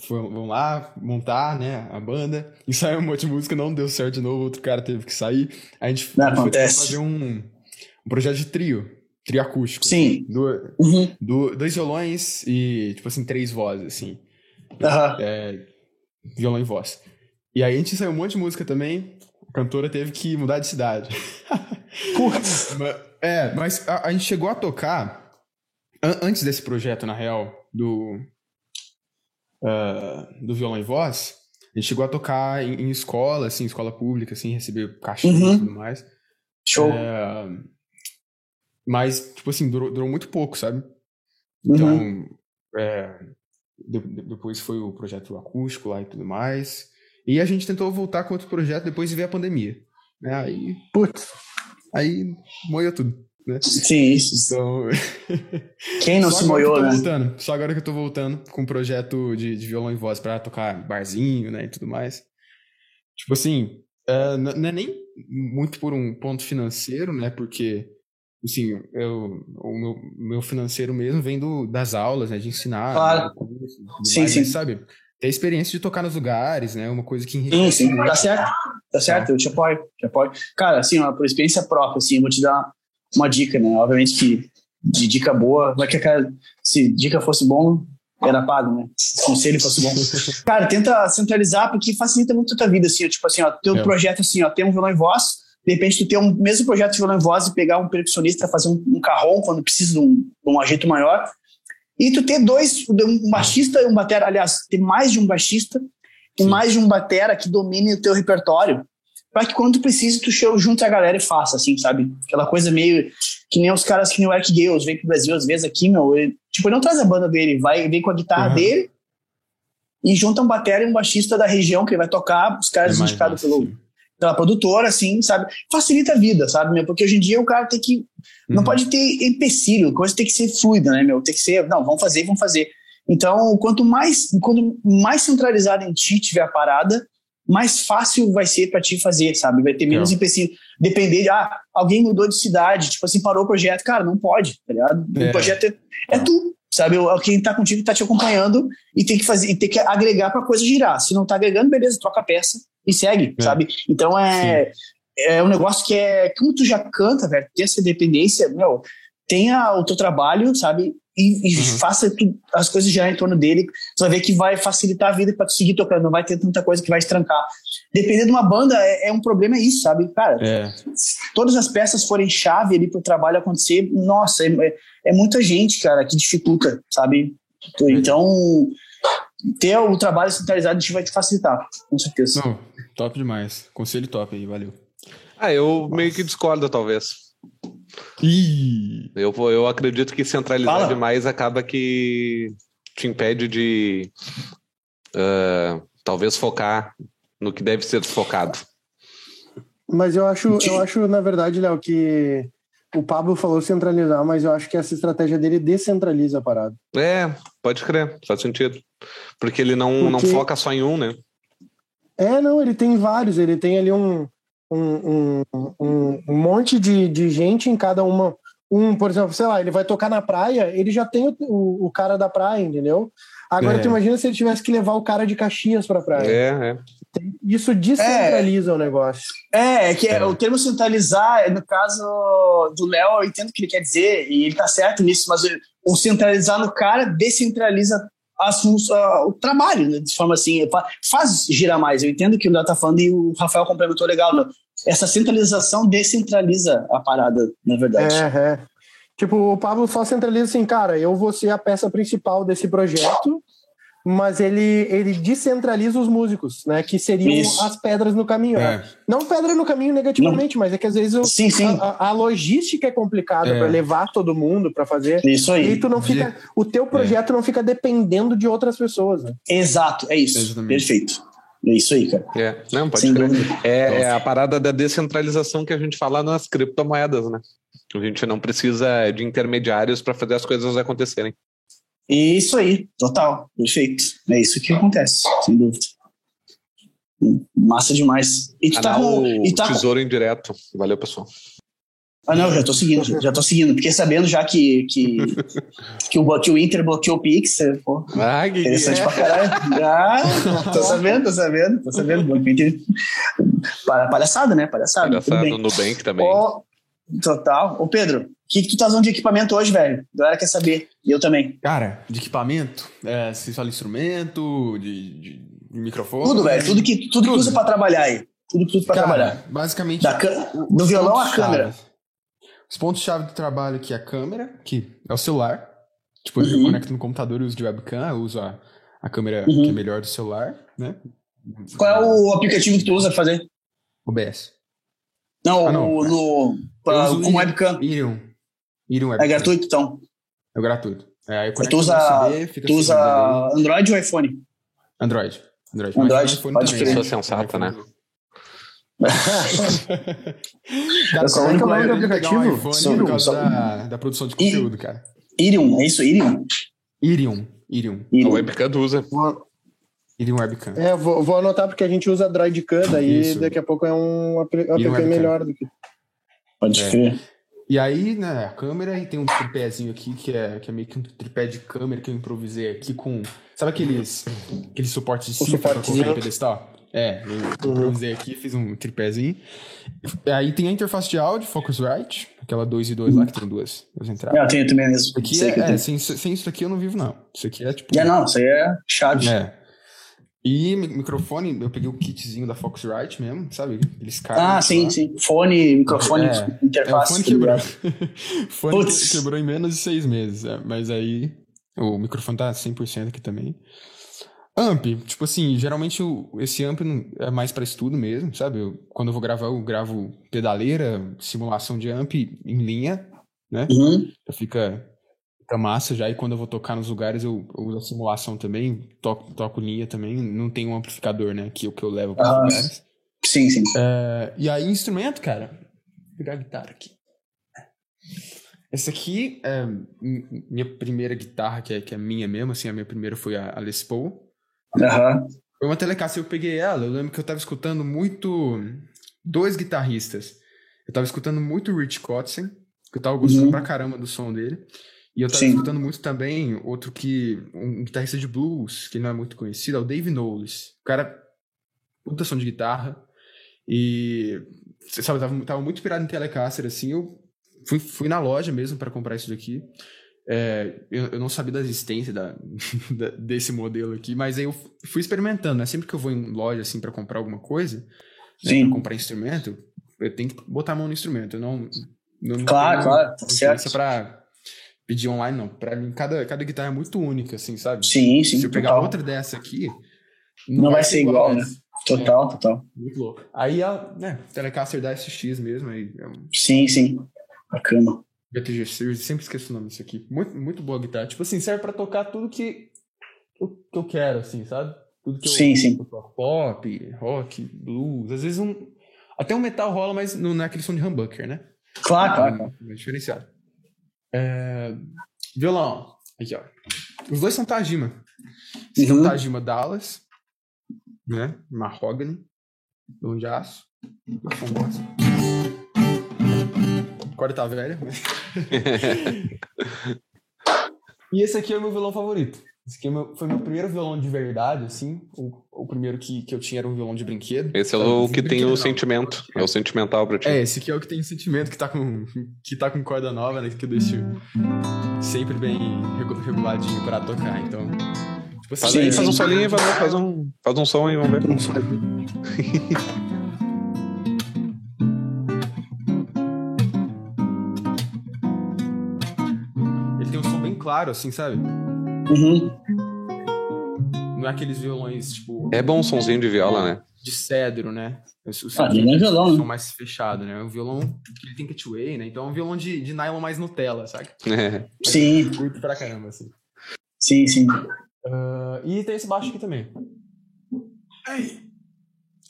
D: vamos lá montar, né, a banda. E saiu um monte de música, não deu certo de novo, outro cara teve que sair. A gente
B: não, foi
D: fazer um, um projeto de trio, trio acústico.
B: Sim.
D: Do,
B: uhum.
D: do, dois violões e, tipo assim, três vozes, assim.
B: Uhum.
D: É, violão e voz. E aí a gente saiu um monte de música também a cantora teve que mudar de cidade.
B: Putz!
D: é, mas a, a, gente chegou a tocar, an antes desse projeto, na real, do, uh, do violão e voz, a gente chegou a tocar em, em escola, assim, escola pública, assim, receber caixinha uhum. e tudo mais.
B: Show!
D: É, mas, tipo assim, durou, durou, muito pouco, sabe? Então, uhum. é, de, depois foi o projeto acústico lá e tudo mais. E a gente tentou voltar com outro projeto depois de ver a pandemia. Né? Aí, putz, aí moiou tudo. Né?
B: Sim, isso.
D: Então...
B: Quem não se moiou, né?
D: Voltando, só agora que eu tô voltando com um projeto de, de violão e voz para tocar barzinho, né, e tudo mais. Tipo assim, uh, não é nem muito por um ponto financeiro, né, porque, assim, eu, o meu, meu financeiro mesmo vem do, das aulas, né, de ensinar.
B: Claro.
D: Né,
B: sim, mais, sim.
D: Sabe? ter a experiência de tocar nos lugares, né? Uma coisa que
B: enriquece. Sim, sim, tá certo. Tá certo, eu te apoio, te apoio. Cara, assim, ó, por experiência própria, assim, eu vou te dar uma dica, né? Obviamente que de dica boa, vai que a cara, se dica fosse bom, era pago, né? Se conselho fosse bom. Cara, tenta centralizar, porque facilita muito a tua vida, assim, ó, tipo assim, ó, teu é. projeto, assim, ó, tem um violão em voz, de repente tu ter um mesmo projeto de violão em voz e pegar um percussionista, fazer um, um carrom quando precisa de um, de um ajeito maior, e tu ter dois, um baixista e um batera, aliás, ter mais de um baixista e mais de um batera que domine o teu repertório, para que quando tu precise, tu junte a galera e faça, assim, sabe? Aquela coisa meio que nem os caras que nem o Eric Gales vem pro Brasil às vezes aqui, meu, ele, tipo, ele não traz a banda dele, vai, vem com a guitarra uhum. dele e junta um batera e um baixista da região que ele vai tocar, os caras é indicados pelo, pela produtora, assim, sabe? Facilita a vida, sabe, meu? Porque hoje em dia o cara tem que não uhum. pode ter empecilho, coisa tem que ser fluida, né, meu? Tem que ser, não, vamos fazer, vamos fazer. Então, quanto mais, quanto mais centralizado em ti tiver a parada, mais fácil vai ser para ti fazer, sabe? Vai ter menos empecilho. Depender de, ah, alguém mudou de cidade, tipo assim, parou o projeto. Cara, não pode, tá ligado? É. O projeto é, é tu, sabe? Quem tá contigo tá te acompanhando e tem que fazer, e tem que agregar pra coisa girar. Se não tá agregando, beleza, troca a peça e segue, é. sabe? Então é, é um negócio que é, como tu já canta, velho, ter essa dependência, meu, tenha o teu trabalho, sabe? E, e uhum. faça tu, as coisas girar em torno dele. Você vai ver que vai facilitar a vida para tu seguir tocando, não vai ter tanta coisa que vai estrancar. Dependendo de uma banda, é, é um problema é isso, sabe? Cara, é. todas as peças forem chave ali pro trabalho acontecer, nossa, é, é muita gente, cara, que dificulta, sabe? Então, ter o trabalho centralizado a gente vai te facilitar, com certeza. Não,
D: top demais. Conselho top aí, valeu.
C: Ah, eu Nossa. meio que discordo, talvez.
D: Ih.
C: Eu, eu acredito que centralizar Fala. demais acaba que te impede de uh, talvez focar no que deve ser focado.
A: Mas eu acho, eu acho na verdade, Léo, que o Pablo falou centralizar, mas eu acho que essa estratégia dele descentraliza a parada.
C: É, pode crer, faz sentido. Porque ele não, Porque... não foca só em um, né?
A: É, não, ele tem vários, ele tem ali um, um, um, um, monte de, de gente em cada uma. Um, por exemplo, sei lá, ele vai tocar na praia, ele já tem o, o, o cara da praia, entendeu? Agora é. tu imagina se ele tivesse que levar o cara de Caxias pra praia.
C: É, é.
A: Isso descentraliza
B: é.
A: o negócio.
B: É, é que é. o termo centralizar, no caso do Léo, eu entendo o que ele quer dizer, e ele tá certo nisso, mas o centralizar no cara descentraliza as, uh, o trabalho, né, de forma assim, faz girar mais. Eu entendo que o Léo tá falando e o Rafael complementou legal. Né? Essa centralização descentraliza a parada, na verdade.
A: É, é. Tipo, o Pablo só centraliza assim, cara, eu vou ser a peça principal desse projeto mas ele, ele descentraliza os músicos, né? Que seriam Isso. as pedras no caminho. É. Não pedra no caminho negativamente, não. mas é que às vezes o, sim, sim. A, a, logística é complicada é. para levar todo mundo para fazer.
B: Isso aí.
A: E tu não fica, o teu projeto é. não fica dependendo de outras pessoas. Né?
B: Exato, é isso. Exatamente. Perfeito. É isso aí, cara.
C: É, não, pode crer. É, é, a parada da descentralização que a gente fala nas criptomoedas, né? A gente não precisa de intermediários para fazer as coisas acontecerem.
B: Isso aí, total, perfeito. É isso que acontece, sem dúvida. Massa demais.
C: E tu tá com, e tá Tesouro com... Indireto. Valeu, pessoal.
B: Ah, não, já tô seguindo, já tô seguindo. Porque sabendo já que, que, que, o, que o Inter bloqueou o Pix, pô, ah, interessante é. pra caralho. Ah, tô sabendo, tô sabendo, tô sabendo. Palhaçada, né? Palhaçada.
C: Palhaçada no Nubank também.
B: Total. Ô, Pedro, que, que tu tá usando de equipamento hoje, velho? A galera quer saber. E eu também.
D: Cara, de equipamento? É, você fala instrumento, de, de, de microfone?
B: Tudo, velho. Tudo que, tudo, tudo que usa pra trabalhar aí. Tudo que usa pra Cara, trabalhar.
D: Basicamente.
B: Da do violão à câmera.
D: Os pontos-chave do trabalho aqui é a câmera, que é o celular. Tipo, uhum. eu conecto no computador e uso de webcam, eu uso a, a câmera uhum. que é melhor do celular, né?
B: Qual é o aplicativo que tu usa pra fazer?
D: OBS.
B: Não, ah, não. no, pra, com webcam.
D: Irium.
B: Irium é gratuito, então?
D: É gratuito. É, aí
B: tu usa, USB, tu usa Android ou iPhone?
D: Android. Android,
B: Android iPhone pode
C: crer. Pessoa sensata, né?
D: cara, qual é o nome do aplicativo? Um iPhone por causa da, da, produção de conteúdo, cara.
B: Irium, é isso? Irium?
D: Irium. Irium.
C: Irium. A webcam usa.
D: Irium Webcam.
A: É, vou, vou anotar porque a gente usa Droidcam, daí isso. daqui a pouco é um app melhor do que...
B: Pode é. crer.
D: E aí, né, a câmera e tem um tripézinho aqui que é, que é meio que um tripé de câmera que eu improvisei aqui com. Sabe aqueles, aqueles suportes de cima pra colocar no pedestal? É, eu uhum. improvisei aqui, fiz um tripézinho. Aí tem a interface de áudio, Focusrite, aquela 2 e 2 lá que tem duas, duas entradas.
B: Eu tenho também mesmo.
D: Aqui é, é sem, sem isso aqui eu não vivo, não. Isso aqui é tipo.
B: É, não, isso aí é chave.
D: É. E microfone, eu peguei o kitzinho da Foxrite mesmo, sabe? Eles
B: Ah, sim, lá. sim. Fone, microfone, é, interface.
D: É, fone quebrou. fone que, quebrou em menos de seis meses. É, mas aí o microfone tá 100% aqui também. Amp, tipo assim, geralmente esse amp é mais para estudo mesmo, sabe? Eu, quando eu vou gravar, eu gravo pedaleira, simulação de amp em linha, né?
B: Uhum.
D: Já fica fica massa já. E quando eu vou tocar nos lugares, eu, eu uso a simulação também, toco, toco linha também. Não tem um amplificador, né? Que o que eu levo para ah, lugares.
B: Sim, sim.
D: É, e aí, instrumento, cara. Vou pegar a guitarra aqui. Essa aqui é minha primeira guitarra, que é, que é minha mesmo, assim, a minha primeira foi a, a Les Paul.
B: Uhum.
D: Foi uma Telecaster, eu peguei ela, eu lembro que eu tava escutando muito dois guitarristas. Eu tava escutando muito Rich Kotzen, que eu tava gostando uhum. pra caramba do som dele. E eu tava Sim. escutando muito também outro que. um guitarrista de blues, que não é muito conhecido, é o Dave Knowles. O cara. puta som de guitarra. E. Você sabe, tava, tava muito pirado em Telecaster, assim. Eu fui, fui na loja mesmo para comprar isso daqui. É, eu, eu, não sabia da existência da, da, desse modelo aqui, mas aí eu fui experimentando, né? Sempre que eu vou em loja, assim, para comprar alguma coisa, né, pra comprar instrumento, eu tenho que botar a mão no instrumento. Eu não. não
B: claro, claro, tá certo.
D: Pra pedir online, não. Pra mim, cada, cada guitarra é muito única, assim, sabe?
B: Sim, sim.
D: Se eu pegar total. outra dessa aqui.
B: Não, não vai, ser igual, igual né? Total, é, total.
D: Muito louco. Aí a né, Telecaster da SX mesmo. Aí é um...
B: Sim, sim. Bacana.
D: BTG Series, sempre esqueço o nome disso aqui. Muito, muito boa guitarra. Tipo assim, serve pra tocar tudo que, que eu quero, assim, sabe? Tudo que eu,
B: sim, sim.
D: Pop, rock, blues. Às vezes um. Até um metal rola, mas não é aquele som de humbucker, né?
B: Claro, claro.
D: É diferenciado. É... Violão. Aqui, ó. Os dois são Tajima. Uhum. Tajima Dallas, né? Mahogany, violão de aço. Corda tá velha. e esse aqui é o meu violão favorito. Esse aqui é foi meu primeiro violão de verdade, assim. O, o primeiro que, que eu tinha era um violão de brinquedo.
C: Esse é o que tem o sentimento. É o sentimental pra ti.
D: É, esse aqui é o que tem o sentimento, que tá com, que tá com corda nova, né? Que eu deixo sempre bem reguladinho pra tocar. Então.
C: Tipo, assim, faz, aí, faz um solinho e vai faz um, faz um som aí, vamos ver.
D: claro, assim, sabe?
B: Uhum.
D: Não é aqueles violões, tipo.
C: É bom um sonzinho de viola, né?
D: De cedro, né? O,
B: ah, não é violão,
D: né? mais fechado, né? É um violão que ele tem catway, né? Então é um violão de, de nylon mais Nutella, sabe?
C: É.
B: Sim.
D: Curto pra caramba, assim.
B: Sim, sim.
D: Uh, e tem esse baixo aqui também. Aí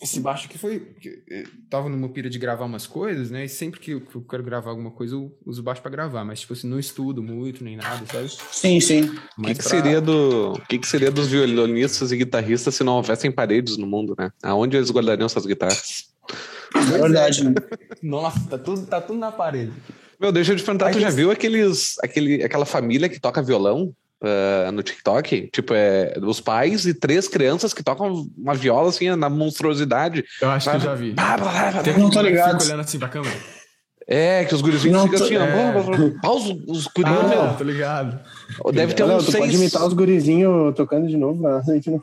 D: esse baixo aqui foi. Eh, tava numa pira de gravar umas coisas, né? E sempre que eu, que eu quero gravar alguma coisa, eu uso baixo pra gravar. Mas, tipo assim, não estudo muito nem nada, sabe?
B: Sim, sim.
C: O que, que, pra... seria do. O que, que seria dos violonistas e guitarristas se não houvessem paredes no mundo, né? Aonde eles guardariam essas guitarras?
B: É verdade, né?
D: Nossa, tá tudo, tá tudo na parede.
C: Meu, deixa eu te perguntar, Aí tu já viu aqueles, aquele, aquela família que toca violão? Uh, no TikTok. Tipo, é os pais e três crianças que tocam uma viola assim na monstruosidade.
D: Eu acho que eu já vi.
B: Tem não tô ligado.
D: olhando assim pra câmera.
C: É, que os gurizinhos ficam assim, é. Pausa os gurizinhos, ah,
D: meu. Tô ligado.
C: Deve ter uns
A: seis... pode imitar os gurizinhos tocando de novo, né? gente não...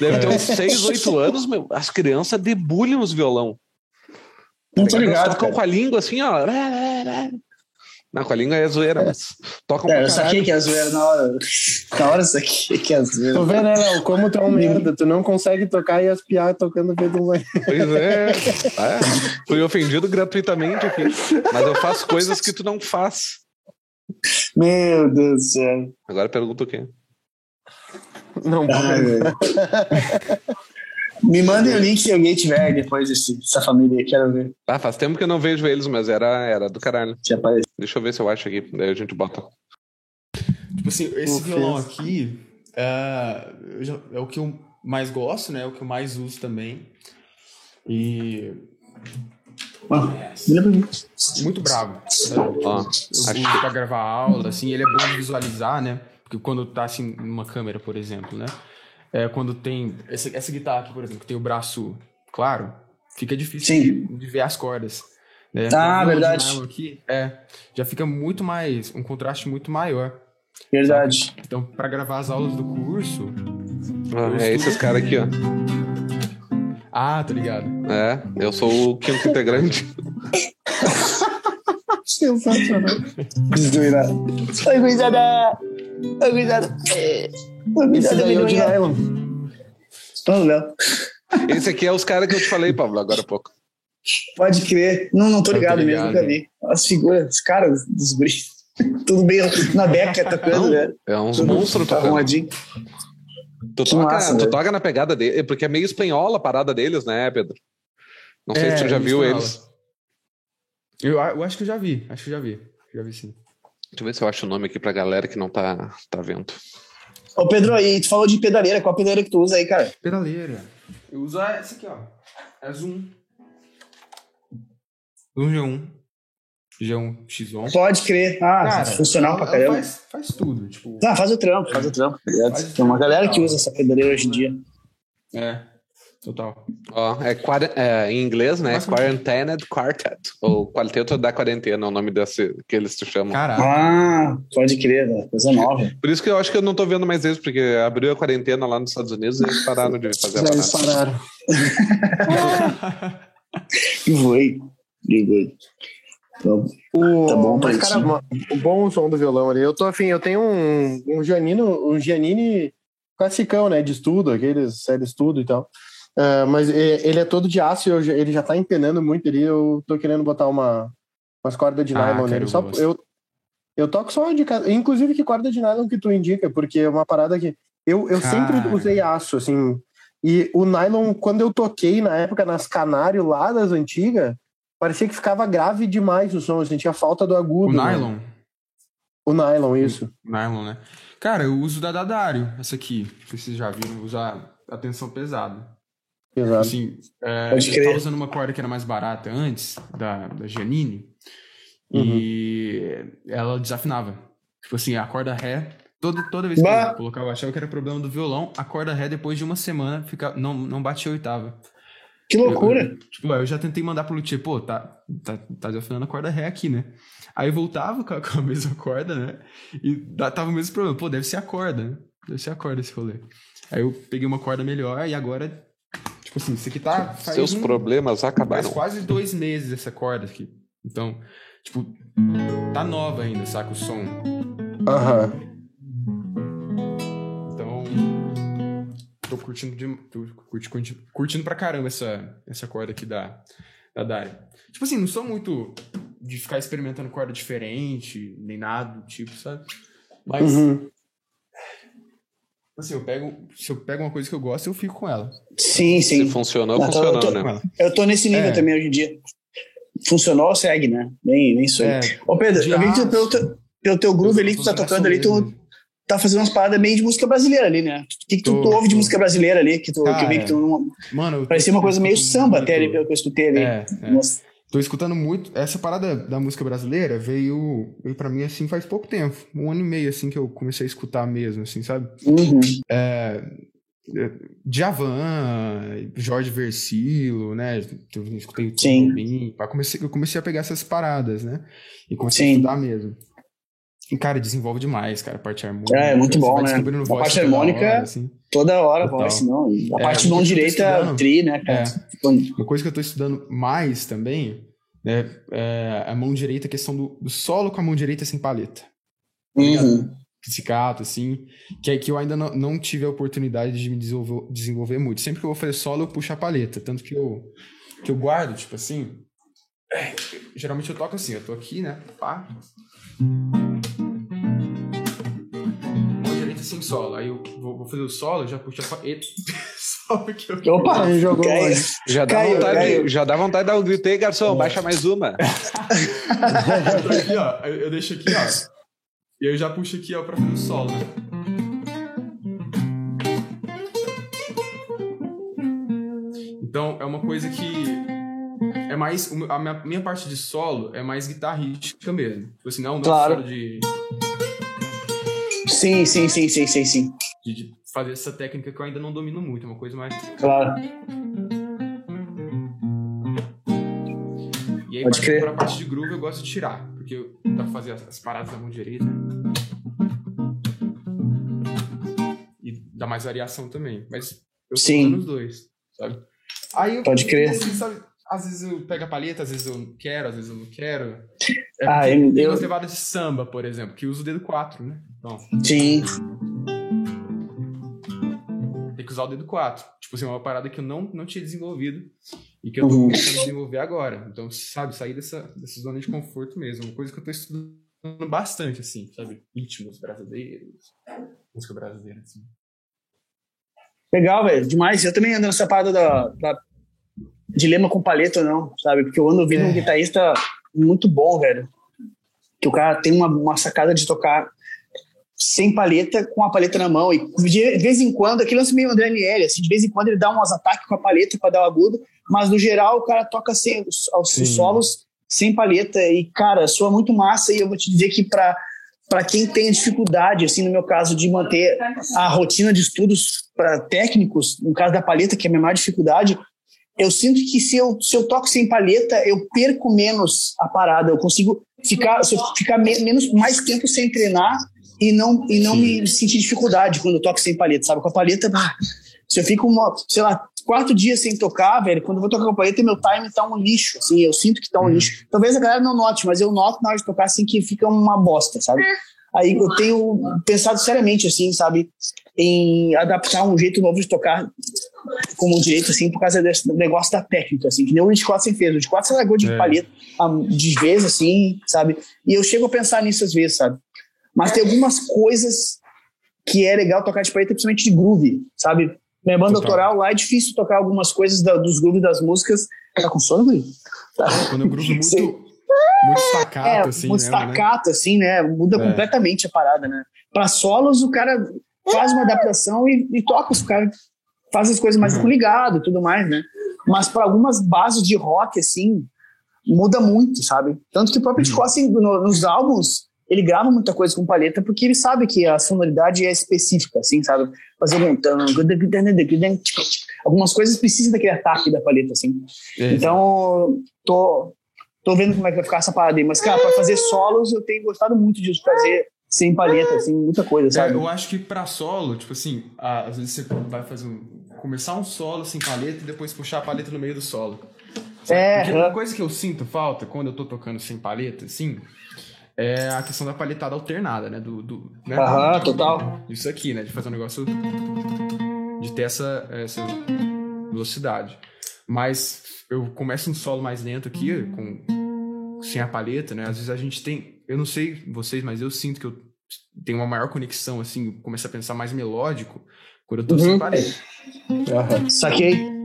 C: Deve ter uns seis, oito anos, meu. As crianças debulham os violão.
B: Não tô ligado.
C: Tocam com a língua assim, ó. Não, com a língua é zoeira, mas toca um
B: É, eu saquei que é zoeira na hora. Na hora eu saquei que é zoeira.
A: Tô vendo, né, Léo? Como tu é um merda. Tu não consegue tocar e as piadas tocando no do
C: Pois é. é. Fui ofendido gratuitamente aqui. Mas eu faço coisas que tu não faz.
B: Meu Deus do céu.
C: Agora pergunta o quê?
A: Não, ah,
B: Me mandem o link se alguém tiver depois desse, dessa família aí, quero ver.
C: Ah, faz tempo que eu não vejo eles, mas era, era do caralho. Deixa eu ver se eu acho aqui, daí a gente bota.
D: Tipo assim, esse violão aqui é, é o que eu mais gosto, né? É o que eu mais uso também. E.
B: Ah,
D: muito bravo. Né? Ah, eu uso pra gravar aula, assim, ele é bom de visualizar, né? Porque quando tá assim numa câmera, por exemplo, né? É, quando tem essa, essa guitarra aqui, por exemplo, que tem o braço claro, fica difícil de, de, ver as cordas. Né?
B: Ah, então, verdade.
D: Aqui, é, já fica muito mais, um contraste muito maior.
B: Verdade.
D: Sabe? Então, para gravar as aulas do curso.
C: Ah, é esses caras aqui, ó.
D: Ah, tô ligado.
C: É, eu sou o quinto integrante.
B: Sensacional. Desdoirado. Oi, gurizada! Oi, gurizada!
A: Esse daí é o de nylon.
C: Esse aqui é os caras que eu te falei, Pablo, agora há pouco.
B: Pode crer. Não, não tô ligado, ligado mesmo, nunca vi. As figuras, os caras dos guris. Tudo bem na beca tocando, velho.
C: É uns monstros
B: tá arrumadinho.
C: Tu toca, massa, tu toca na pegada dele, porque é meio espanhola a parada deles, né, Pedro? Não sei é, se tu já viu eles.
D: Eu, eu, acho que eu já vi, acho que já vi. Já vi sim.
C: Deixa eu ver se eu acho o nome aqui pra galera que não tá, tá vendo.
B: Ô, Pedro, aí, tu falou de pedaleira. Qual pedaleira que tu usa aí, cara?
D: Pedaleira. Eu uso essa aqui, ó. É Zoom. Zoom G1. G1 X1.
B: Pode crer. Ah, cara, funcional pra caramba.
D: Faz, faz tudo. Tipo...
B: Ah, faz o trampo, faz o trampo. Tá Tem uma galera que usa essa pedaleira hoje em dia.
D: É, total.
C: Ó, é, é, em inglês, né? Quarantined Quartet. Ou Quarteto da Quarentena, é o nome desse que eles te chamam.
B: Caraca. Ah, pode crer, né? coisa nova.
C: Por isso que eu acho que eu não tô vendo mais isso, porque abriu a quarentena lá nos Estados Unidos e eles pararam de fazer a
A: Eles pararam.
B: que foi. Que foi.
A: Então, o, tá bom, mas, cara, o bom som do violão ali. Eu tô afim, eu tenho um, um Giannino, um Giannini classicão, né? De estudo, aqueles série estudo e tal. Uh, mas ele é todo de aço, eu, ele já tá empenando muito ali. Eu tô querendo botar uma, umas cordas de ah, nylon nele. Só, eu, eu toco só de Inclusive, que corda de nylon que tu indica, porque é uma parada que. Eu, eu sempre usei aço, assim. E o nylon, quando eu toquei na época nas Canário lá das antigas, parecia que ficava grave demais o som, eu sentia falta do agudo.
D: O né? nylon?
A: O nylon, isso.
D: O nylon, né? Cara, eu uso da Dadário, essa aqui. Vocês já viram usar a tensão pesada.
A: Exato.
D: Assim, é, eu estava usando uma corda que era mais barata antes, da, da Giannini, uhum. e ela desafinava. Tipo assim, a corda ré, toda, toda vez que bah. eu colocava, eu achava que era problema do violão, a corda ré, depois de uma semana, fica, não, não batia a oitava.
B: Que loucura!
D: Eu, tipo, eu já tentei mandar pro Luthier, pô, tá, tá, tá desafinando a corda ré aqui, né? Aí voltava com a, com a mesma corda, né? E tava o mesmo problema. Pô, deve ser a corda, né? Deve ser a corda esse rolê. Aí eu peguei uma corda melhor e agora Tipo assim, isso aqui tá.
C: Seus um, problemas acabaram.
D: Faz quase dois meses essa corda aqui. Então, tipo, tá nova ainda, saca? O som.
A: Aham.
D: Então. Tô curtindo de. Tô curtindo, curtindo pra caramba essa, essa corda aqui da, da Dari. Tipo assim, não sou muito de ficar experimentando corda diferente, nem nada do tipo, sabe? Mas. Uhum. Assim, eu pego, se eu pego uma coisa que eu gosto, eu fico com ela.
B: Sim, sim.
C: Se funcionou, Não, funcionou,
B: eu tô,
C: né?
B: Eu tô nesse nível é. também hoje em dia. Funcionou, segue, né? Nem, nem isso aí. É, Ô, Pedro, eu vi que pelo, teu, pelo teu groove ali que tu tá tocando ali, tu tá fazendo umas paradas meio de música brasileira ali, né? O que, que tu, tu ouve de música brasileira ali? Que tu, Cara, que eu vi que tu. Mano, parecia uma coisa meio samba até ali, pelo que eu escutei ali. É,
D: é. Nossa. Tô escutando muito. Essa parada da música brasileira veio, veio para mim assim faz pouco tempo. Um ano e meio assim que eu comecei a escutar mesmo, assim, sabe?
B: Uhum.
D: É, é Djavan, Jorge Versilo, né? Eu escutei o Sim. Comecei, eu comecei a pegar essas paradas, né? E comecei Sim. a estudar mesmo. E, cara, desenvolve demais, cara, a parte harmônica.
B: É, é muito bom, né? A parte harmônica, hora, assim. Toda hora voz, não. A é, parte mão direita, tri, né, cara? É.
D: Uma coisa que eu tô estudando mais também né, é a mão direita, a questão do, do solo com a mão direita sem paleta.
B: Tá uhum.
D: Pizzicato, assim, que é que eu ainda não, não tive a oportunidade de me desenvolver, desenvolver muito. Sempre que eu vou fazer solo, eu puxo a paleta. Tanto que eu, que eu guardo, tipo assim. É, geralmente eu toco assim, eu tô aqui, né? Pá sem solo. Aí eu vou, vou fazer o solo, já puxo a.
B: Só porque eu. Opa, jogou caiu.
C: Já dá, caiu, vontade, caiu. já dá vontade de dar um grito aí, garçom, é. baixa mais uma.
D: aqui, ó, eu deixo aqui, ó. E eu já puxo aqui, ó, pra fazer o solo, né? Então, é uma coisa que é mais. A minha, minha parte de solo é mais guitarrística mesmo. Tipo assim, não, não
B: claro.
D: solo de
B: Sim, sim, sim, sim, sim, sim.
D: De fazer essa técnica que eu ainda não domino muito, é uma coisa mais.
B: Claro.
D: E aí, Pode crer. pra parte de groove, eu gosto de tirar, porque dá pra fazer as paradas da mão direita. E dá mais variação também. Mas eu tô
B: Sim.
D: os dois, sabe? Aí eu,
B: Pode crer.
D: Assim, sabe, às vezes eu pego a palheta, às vezes eu quero, às vezes eu não quero. É
B: ah, eu,
D: tem umas levadas de samba, por exemplo, que usa o dedo 4, né? Então,
B: Sim.
D: Tem que usar o dedo 4. Tipo assim, é uma parada que eu não, não tinha desenvolvido e que eu tô uhum. começando a desenvolver agora. Então, sabe, sair dessa, dessa zona de conforto mesmo. Uma coisa que eu tô estudando bastante, assim, sabe? Ritmos brasileiros, música brasileira, assim.
B: Legal, velho, demais. Eu também ando nessa parada da, da dilema com paleta ou não, sabe? Porque eu ando ouvindo é. um guitarrista muito bom, velho. Que o cara tem uma, uma sacada de tocar sem paleta, com a paleta na mão. E de vez em quando, aquele lance meio André Niel, assim, de vez em quando ele dá uns ataques com a paleta para dar o agudo, mas no geral o cara toca sem, os, os solos sem paleta. E, cara, soa muito massa. E eu vou te dizer que para para quem tem dificuldade, assim, no meu caso, de manter a rotina de estudos para técnicos, no caso da paleta, que é a minha maior dificuldade, eu sinto que se eu, se eu toco sem palheta, eu perco menos a parada. Eu consigo ficar, se eu ficar me, menos, mais tempo sem treinar e não, e não me sentir dificuldade quando eu toco sem palheta, sabe? Com a palheta, bah, se eu fico, uma, sei lá, quatro dias sem tocar, velho, quando eu vou tocar com a palheta, meu time tá um lixo, assim, eu sinto que tá um uhum. lixo. Talvez a galera não note, mas eu noto na hora de tocar, assim, que fica uma bosta, sabe? Aí eu tenho pensado seriamente, assim, sabe, em adaptar um jeito novo de tocar como direito, assim, por causa desse negócio da técnica, assim, que nem o 24 você fez. O 24 você largou de é. paleta de vez, assim, sabe? E eu chego a pensar nisso às vezes, sabe? Mas tem algumas coisas que é legal tocar de paleta, principalmente de groove, sabe? Minha banda autoral lá é difícil tocar algumas coisas da, dos grooves das músicas. Tá com sono, Guri?
D: Tá. Quando é um groove muito, muito staccato, é, assim,
B: muito mesmo, staccato, né? assim, né? Muda é. completamente a parada, né? Pra solos, o cara faz uma adaptação e, e toca, o cara faz as coisas mais uhum. ligado e tudo mais, né? Mas para algumas bases de rock, assim, muda muito, sabe? Tanto que o próprio uhum. assim, no, nos álbuns, ele grava muita coisa com palheta porque ele sabe que a sonoridade é específica, assim, sabe? Fazer um... Algumas coisas precisam daquele ataque da palheta, assim. É, então, tô, tô vendo como é que vai ficar essa parada aí. Mas, cara, para fazer solos, eu tenho gostado muito disso, fazer sem palheta, assim, muita coisa, sabe?
D: É, eu acho que para solo, tipo assim, às vezes você vai fazer um, começar um solo sem paleta e depois puxar a paleta no meio do solo. Sabe? É, Porque uma coisa que eu sinto falta quando eu tô tocando sem paleta, assim, é a questão da palhetada alternada, né? Do, do, né?
B: Aham, total.
D: Isso aqui, né? De fazer um negócio. de ter essa, essa velocidade. Mas eu começo um solo mais lento aqui, com, sem a palheta, né? Às vezes a gente tem. Eu não sei vocês, mas eu sinto que eu tenho uma maior conexão, assim, começo a pensar mais melódico quando eu tô uhum. sem palheta.
B: Uhum. Saquei.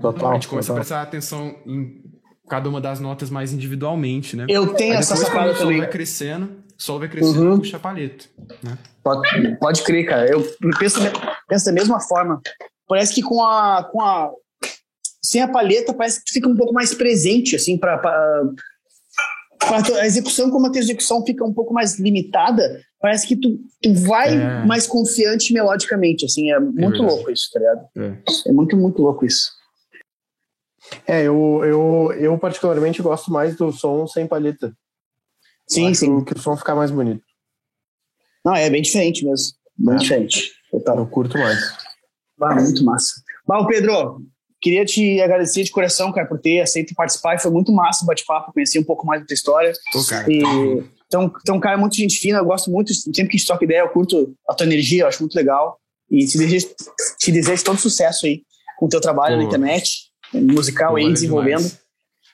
D: Total. A gente começa total. a prestar atenção em cada uma das notas mais individualmente, né?
B: Eu tenho Aí essa sacada
D: também. O solo vai crescendo, o solo vai crescendo, uhum. puxa a palheta. Né?
B: Pode, pode crer, cara. Eu penso, penso da mesma forma. Parece que com a, com a. Sem a palheta, parece que fica um pouco mais presente, assim, para a execução, como a execução fica um pouco mais limitada, parece que tu, tu vai é. mais confiante melodicamente, assim, é muito é louco isso, tá ligado? É. é muito, muito louco isso.
A: É, eu, eu, eu particularmente gosto mais do som sem palheta.
B: Sim, sim.
A: Que o som fica mais bonito.
B: Não, é bem diferente mesmo. Bem é. diferente.
A: Total. Eu curto mais.
B: Ah, muito massa. Bom, Pedro, queria te agradecer de coração, cara, por ter aceito participar. Foi muito massa o bate-papo, conhecer um pouco mais da tua história.
D: Pô, cara,
B: e... Então, então, cara, muito gente fina, eu gosto muito, sempre que a gente troca ideia, eu curto a tua energia, eu acho muito legal. E te desejo, te desejo todo sucesso aí com o teu trabalho Pô. na internet musical Pô, aí desenvolvendo. Demais.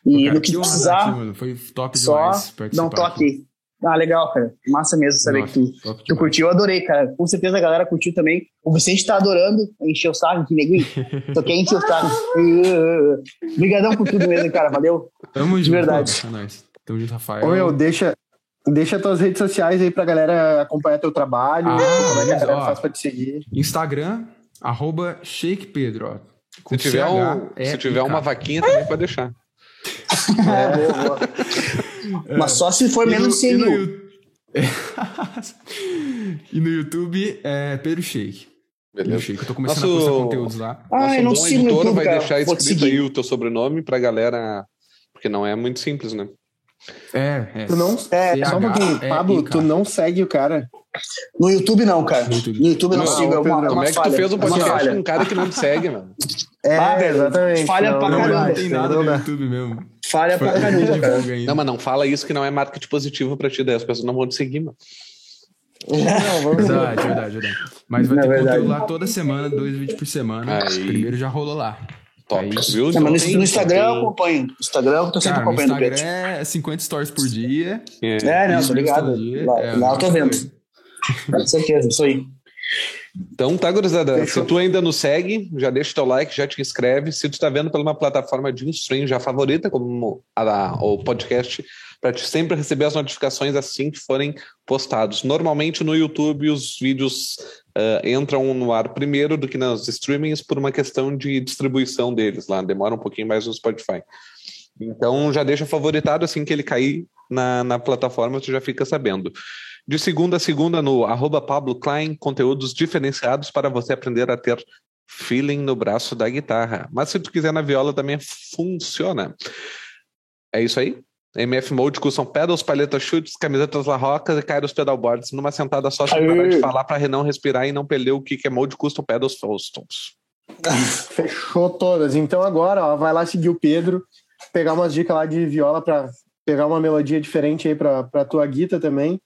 B: E cara, no que, que precisar,
D: aqui, Foi top
B: só dá um toque aí. Ah, legal, cara. Massa mesmo saber Nossa, que tu, tu curtiu. Eu adorei, cara. Com certeza a galera curtiu também. O Vicente tá adorando encher o saco aqui, neguinho. Toquei encher o saco. Obrigadão por tudo mesmo, cara. Valeu.
D: Tamo
B: De
D: junto.
B: verdade.
D: É nóis. Tamo junto, Rafael.
A: Ô, meu, deixa, deixa tuas redes sociais aí pra galera acompanhar teu trabalho. Ah, como é que a galera ó, faz pra te seguir.
D: Instagram, arroba Shake Pedro, ó.
C: Se tiver, um, se tiver uma vaquinha, também pode deixar.
B: É, boa, boa. Mas só se for menos de 100 mil.
D: e no YouTube é Pedro Shake.
C: Beleza.
D: Pedro Shake. Eu tô começando Nosso... a postar conteúdos lá.
B: Ah,
C: Nosso
B: eu não
C: bom
B: sigo
C: editor
B: YouTube,
C: vai
B: cara.
C: deixar escrito aí o teu sobrenome pra galera. Porque não é muito simples, né?
D: É, é.
A: Tu não, é, só um pouquinho. Pablo, tu não segue o cara.
B: No YouTube não, cara. No YouTube, no YouTube não, não sigo. É uma,
C: Pedro, como é que
B: falha,
C: tu fez um podcast com um cara que não te segue, mano?
A: É, ah, exatamente.
B: Falha
A: não,
B: pra
D: Não,
B: caramba.
D: não tem nada no YouTube mesmo.
B: Falha pra caramba, cara.
C: Não, mas não fala isso que não é marketing positivo pra ti, daí as pessoas não vão te seguir, mano.
B: Não, vamos
D: Verdade, verdade, verdade. Mas vai
B: Não,
D: ter
B: verdade.
D: conteúdo lá toda semana, dois vídeos por semana.
C: Aí.
D: Primeiro já rolou lá.
C: Top,
D: Aí-
C: viu?
B: Não, mas
C: Tem-
B: no, no Instagram eu acompanho. No Instagram eu tô sempre
D: Cara, no
B: acompanhando o
D: Instagram
B: Pedro.
D: é 50 stories por dia.
C: É.
B: É, não, tô ligado.
D: dia.
B: Lá,
D: É,
B: lá eu tô vendo. Com certeza, isso aí.
C: Então tá, gurizada. Fechou. Se tu ainda nos segue, já deixa teu like, já te inscreve. Se tu tá vendo pela uma plataforma de stream já favorita, como a, a, o podcast, para sempre receber as notificações assim que forem postados. Normalmente no YouTube os vídeos uh, entram no ar primeiro do que nos streamings por uma questão de distribuição deles lá. Demora um pouquinho mais no Spotify. Então já deixa favoritado assim que ele cair na, na plataforma, tu já fica sabendo. De segunda a segunda no arroba Pablo Klein, conteúdos diferenciados para você aprender a ter feeling no braço da guitarra. Mas se tu quiser na viola também funciona. É isso aí. MF Mode custom pedals, paletas chutes, camisetas larrocas e Kairos pedalboards numa sentada só sem parar de falar para não respirar e não perder o que é Mode Custom Pedals Fostons.
A: Fechou todas. Então agora, ó, vai lá seguir o Pedro, pegar umas dicas lá de viola para pegar uma melodia diferente aí para tua guita também.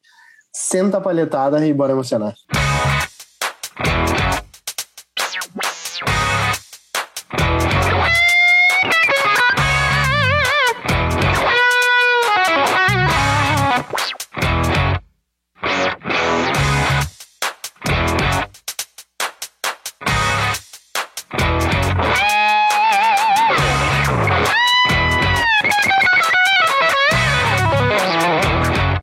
A: Senta a palhetada e bora emocionar.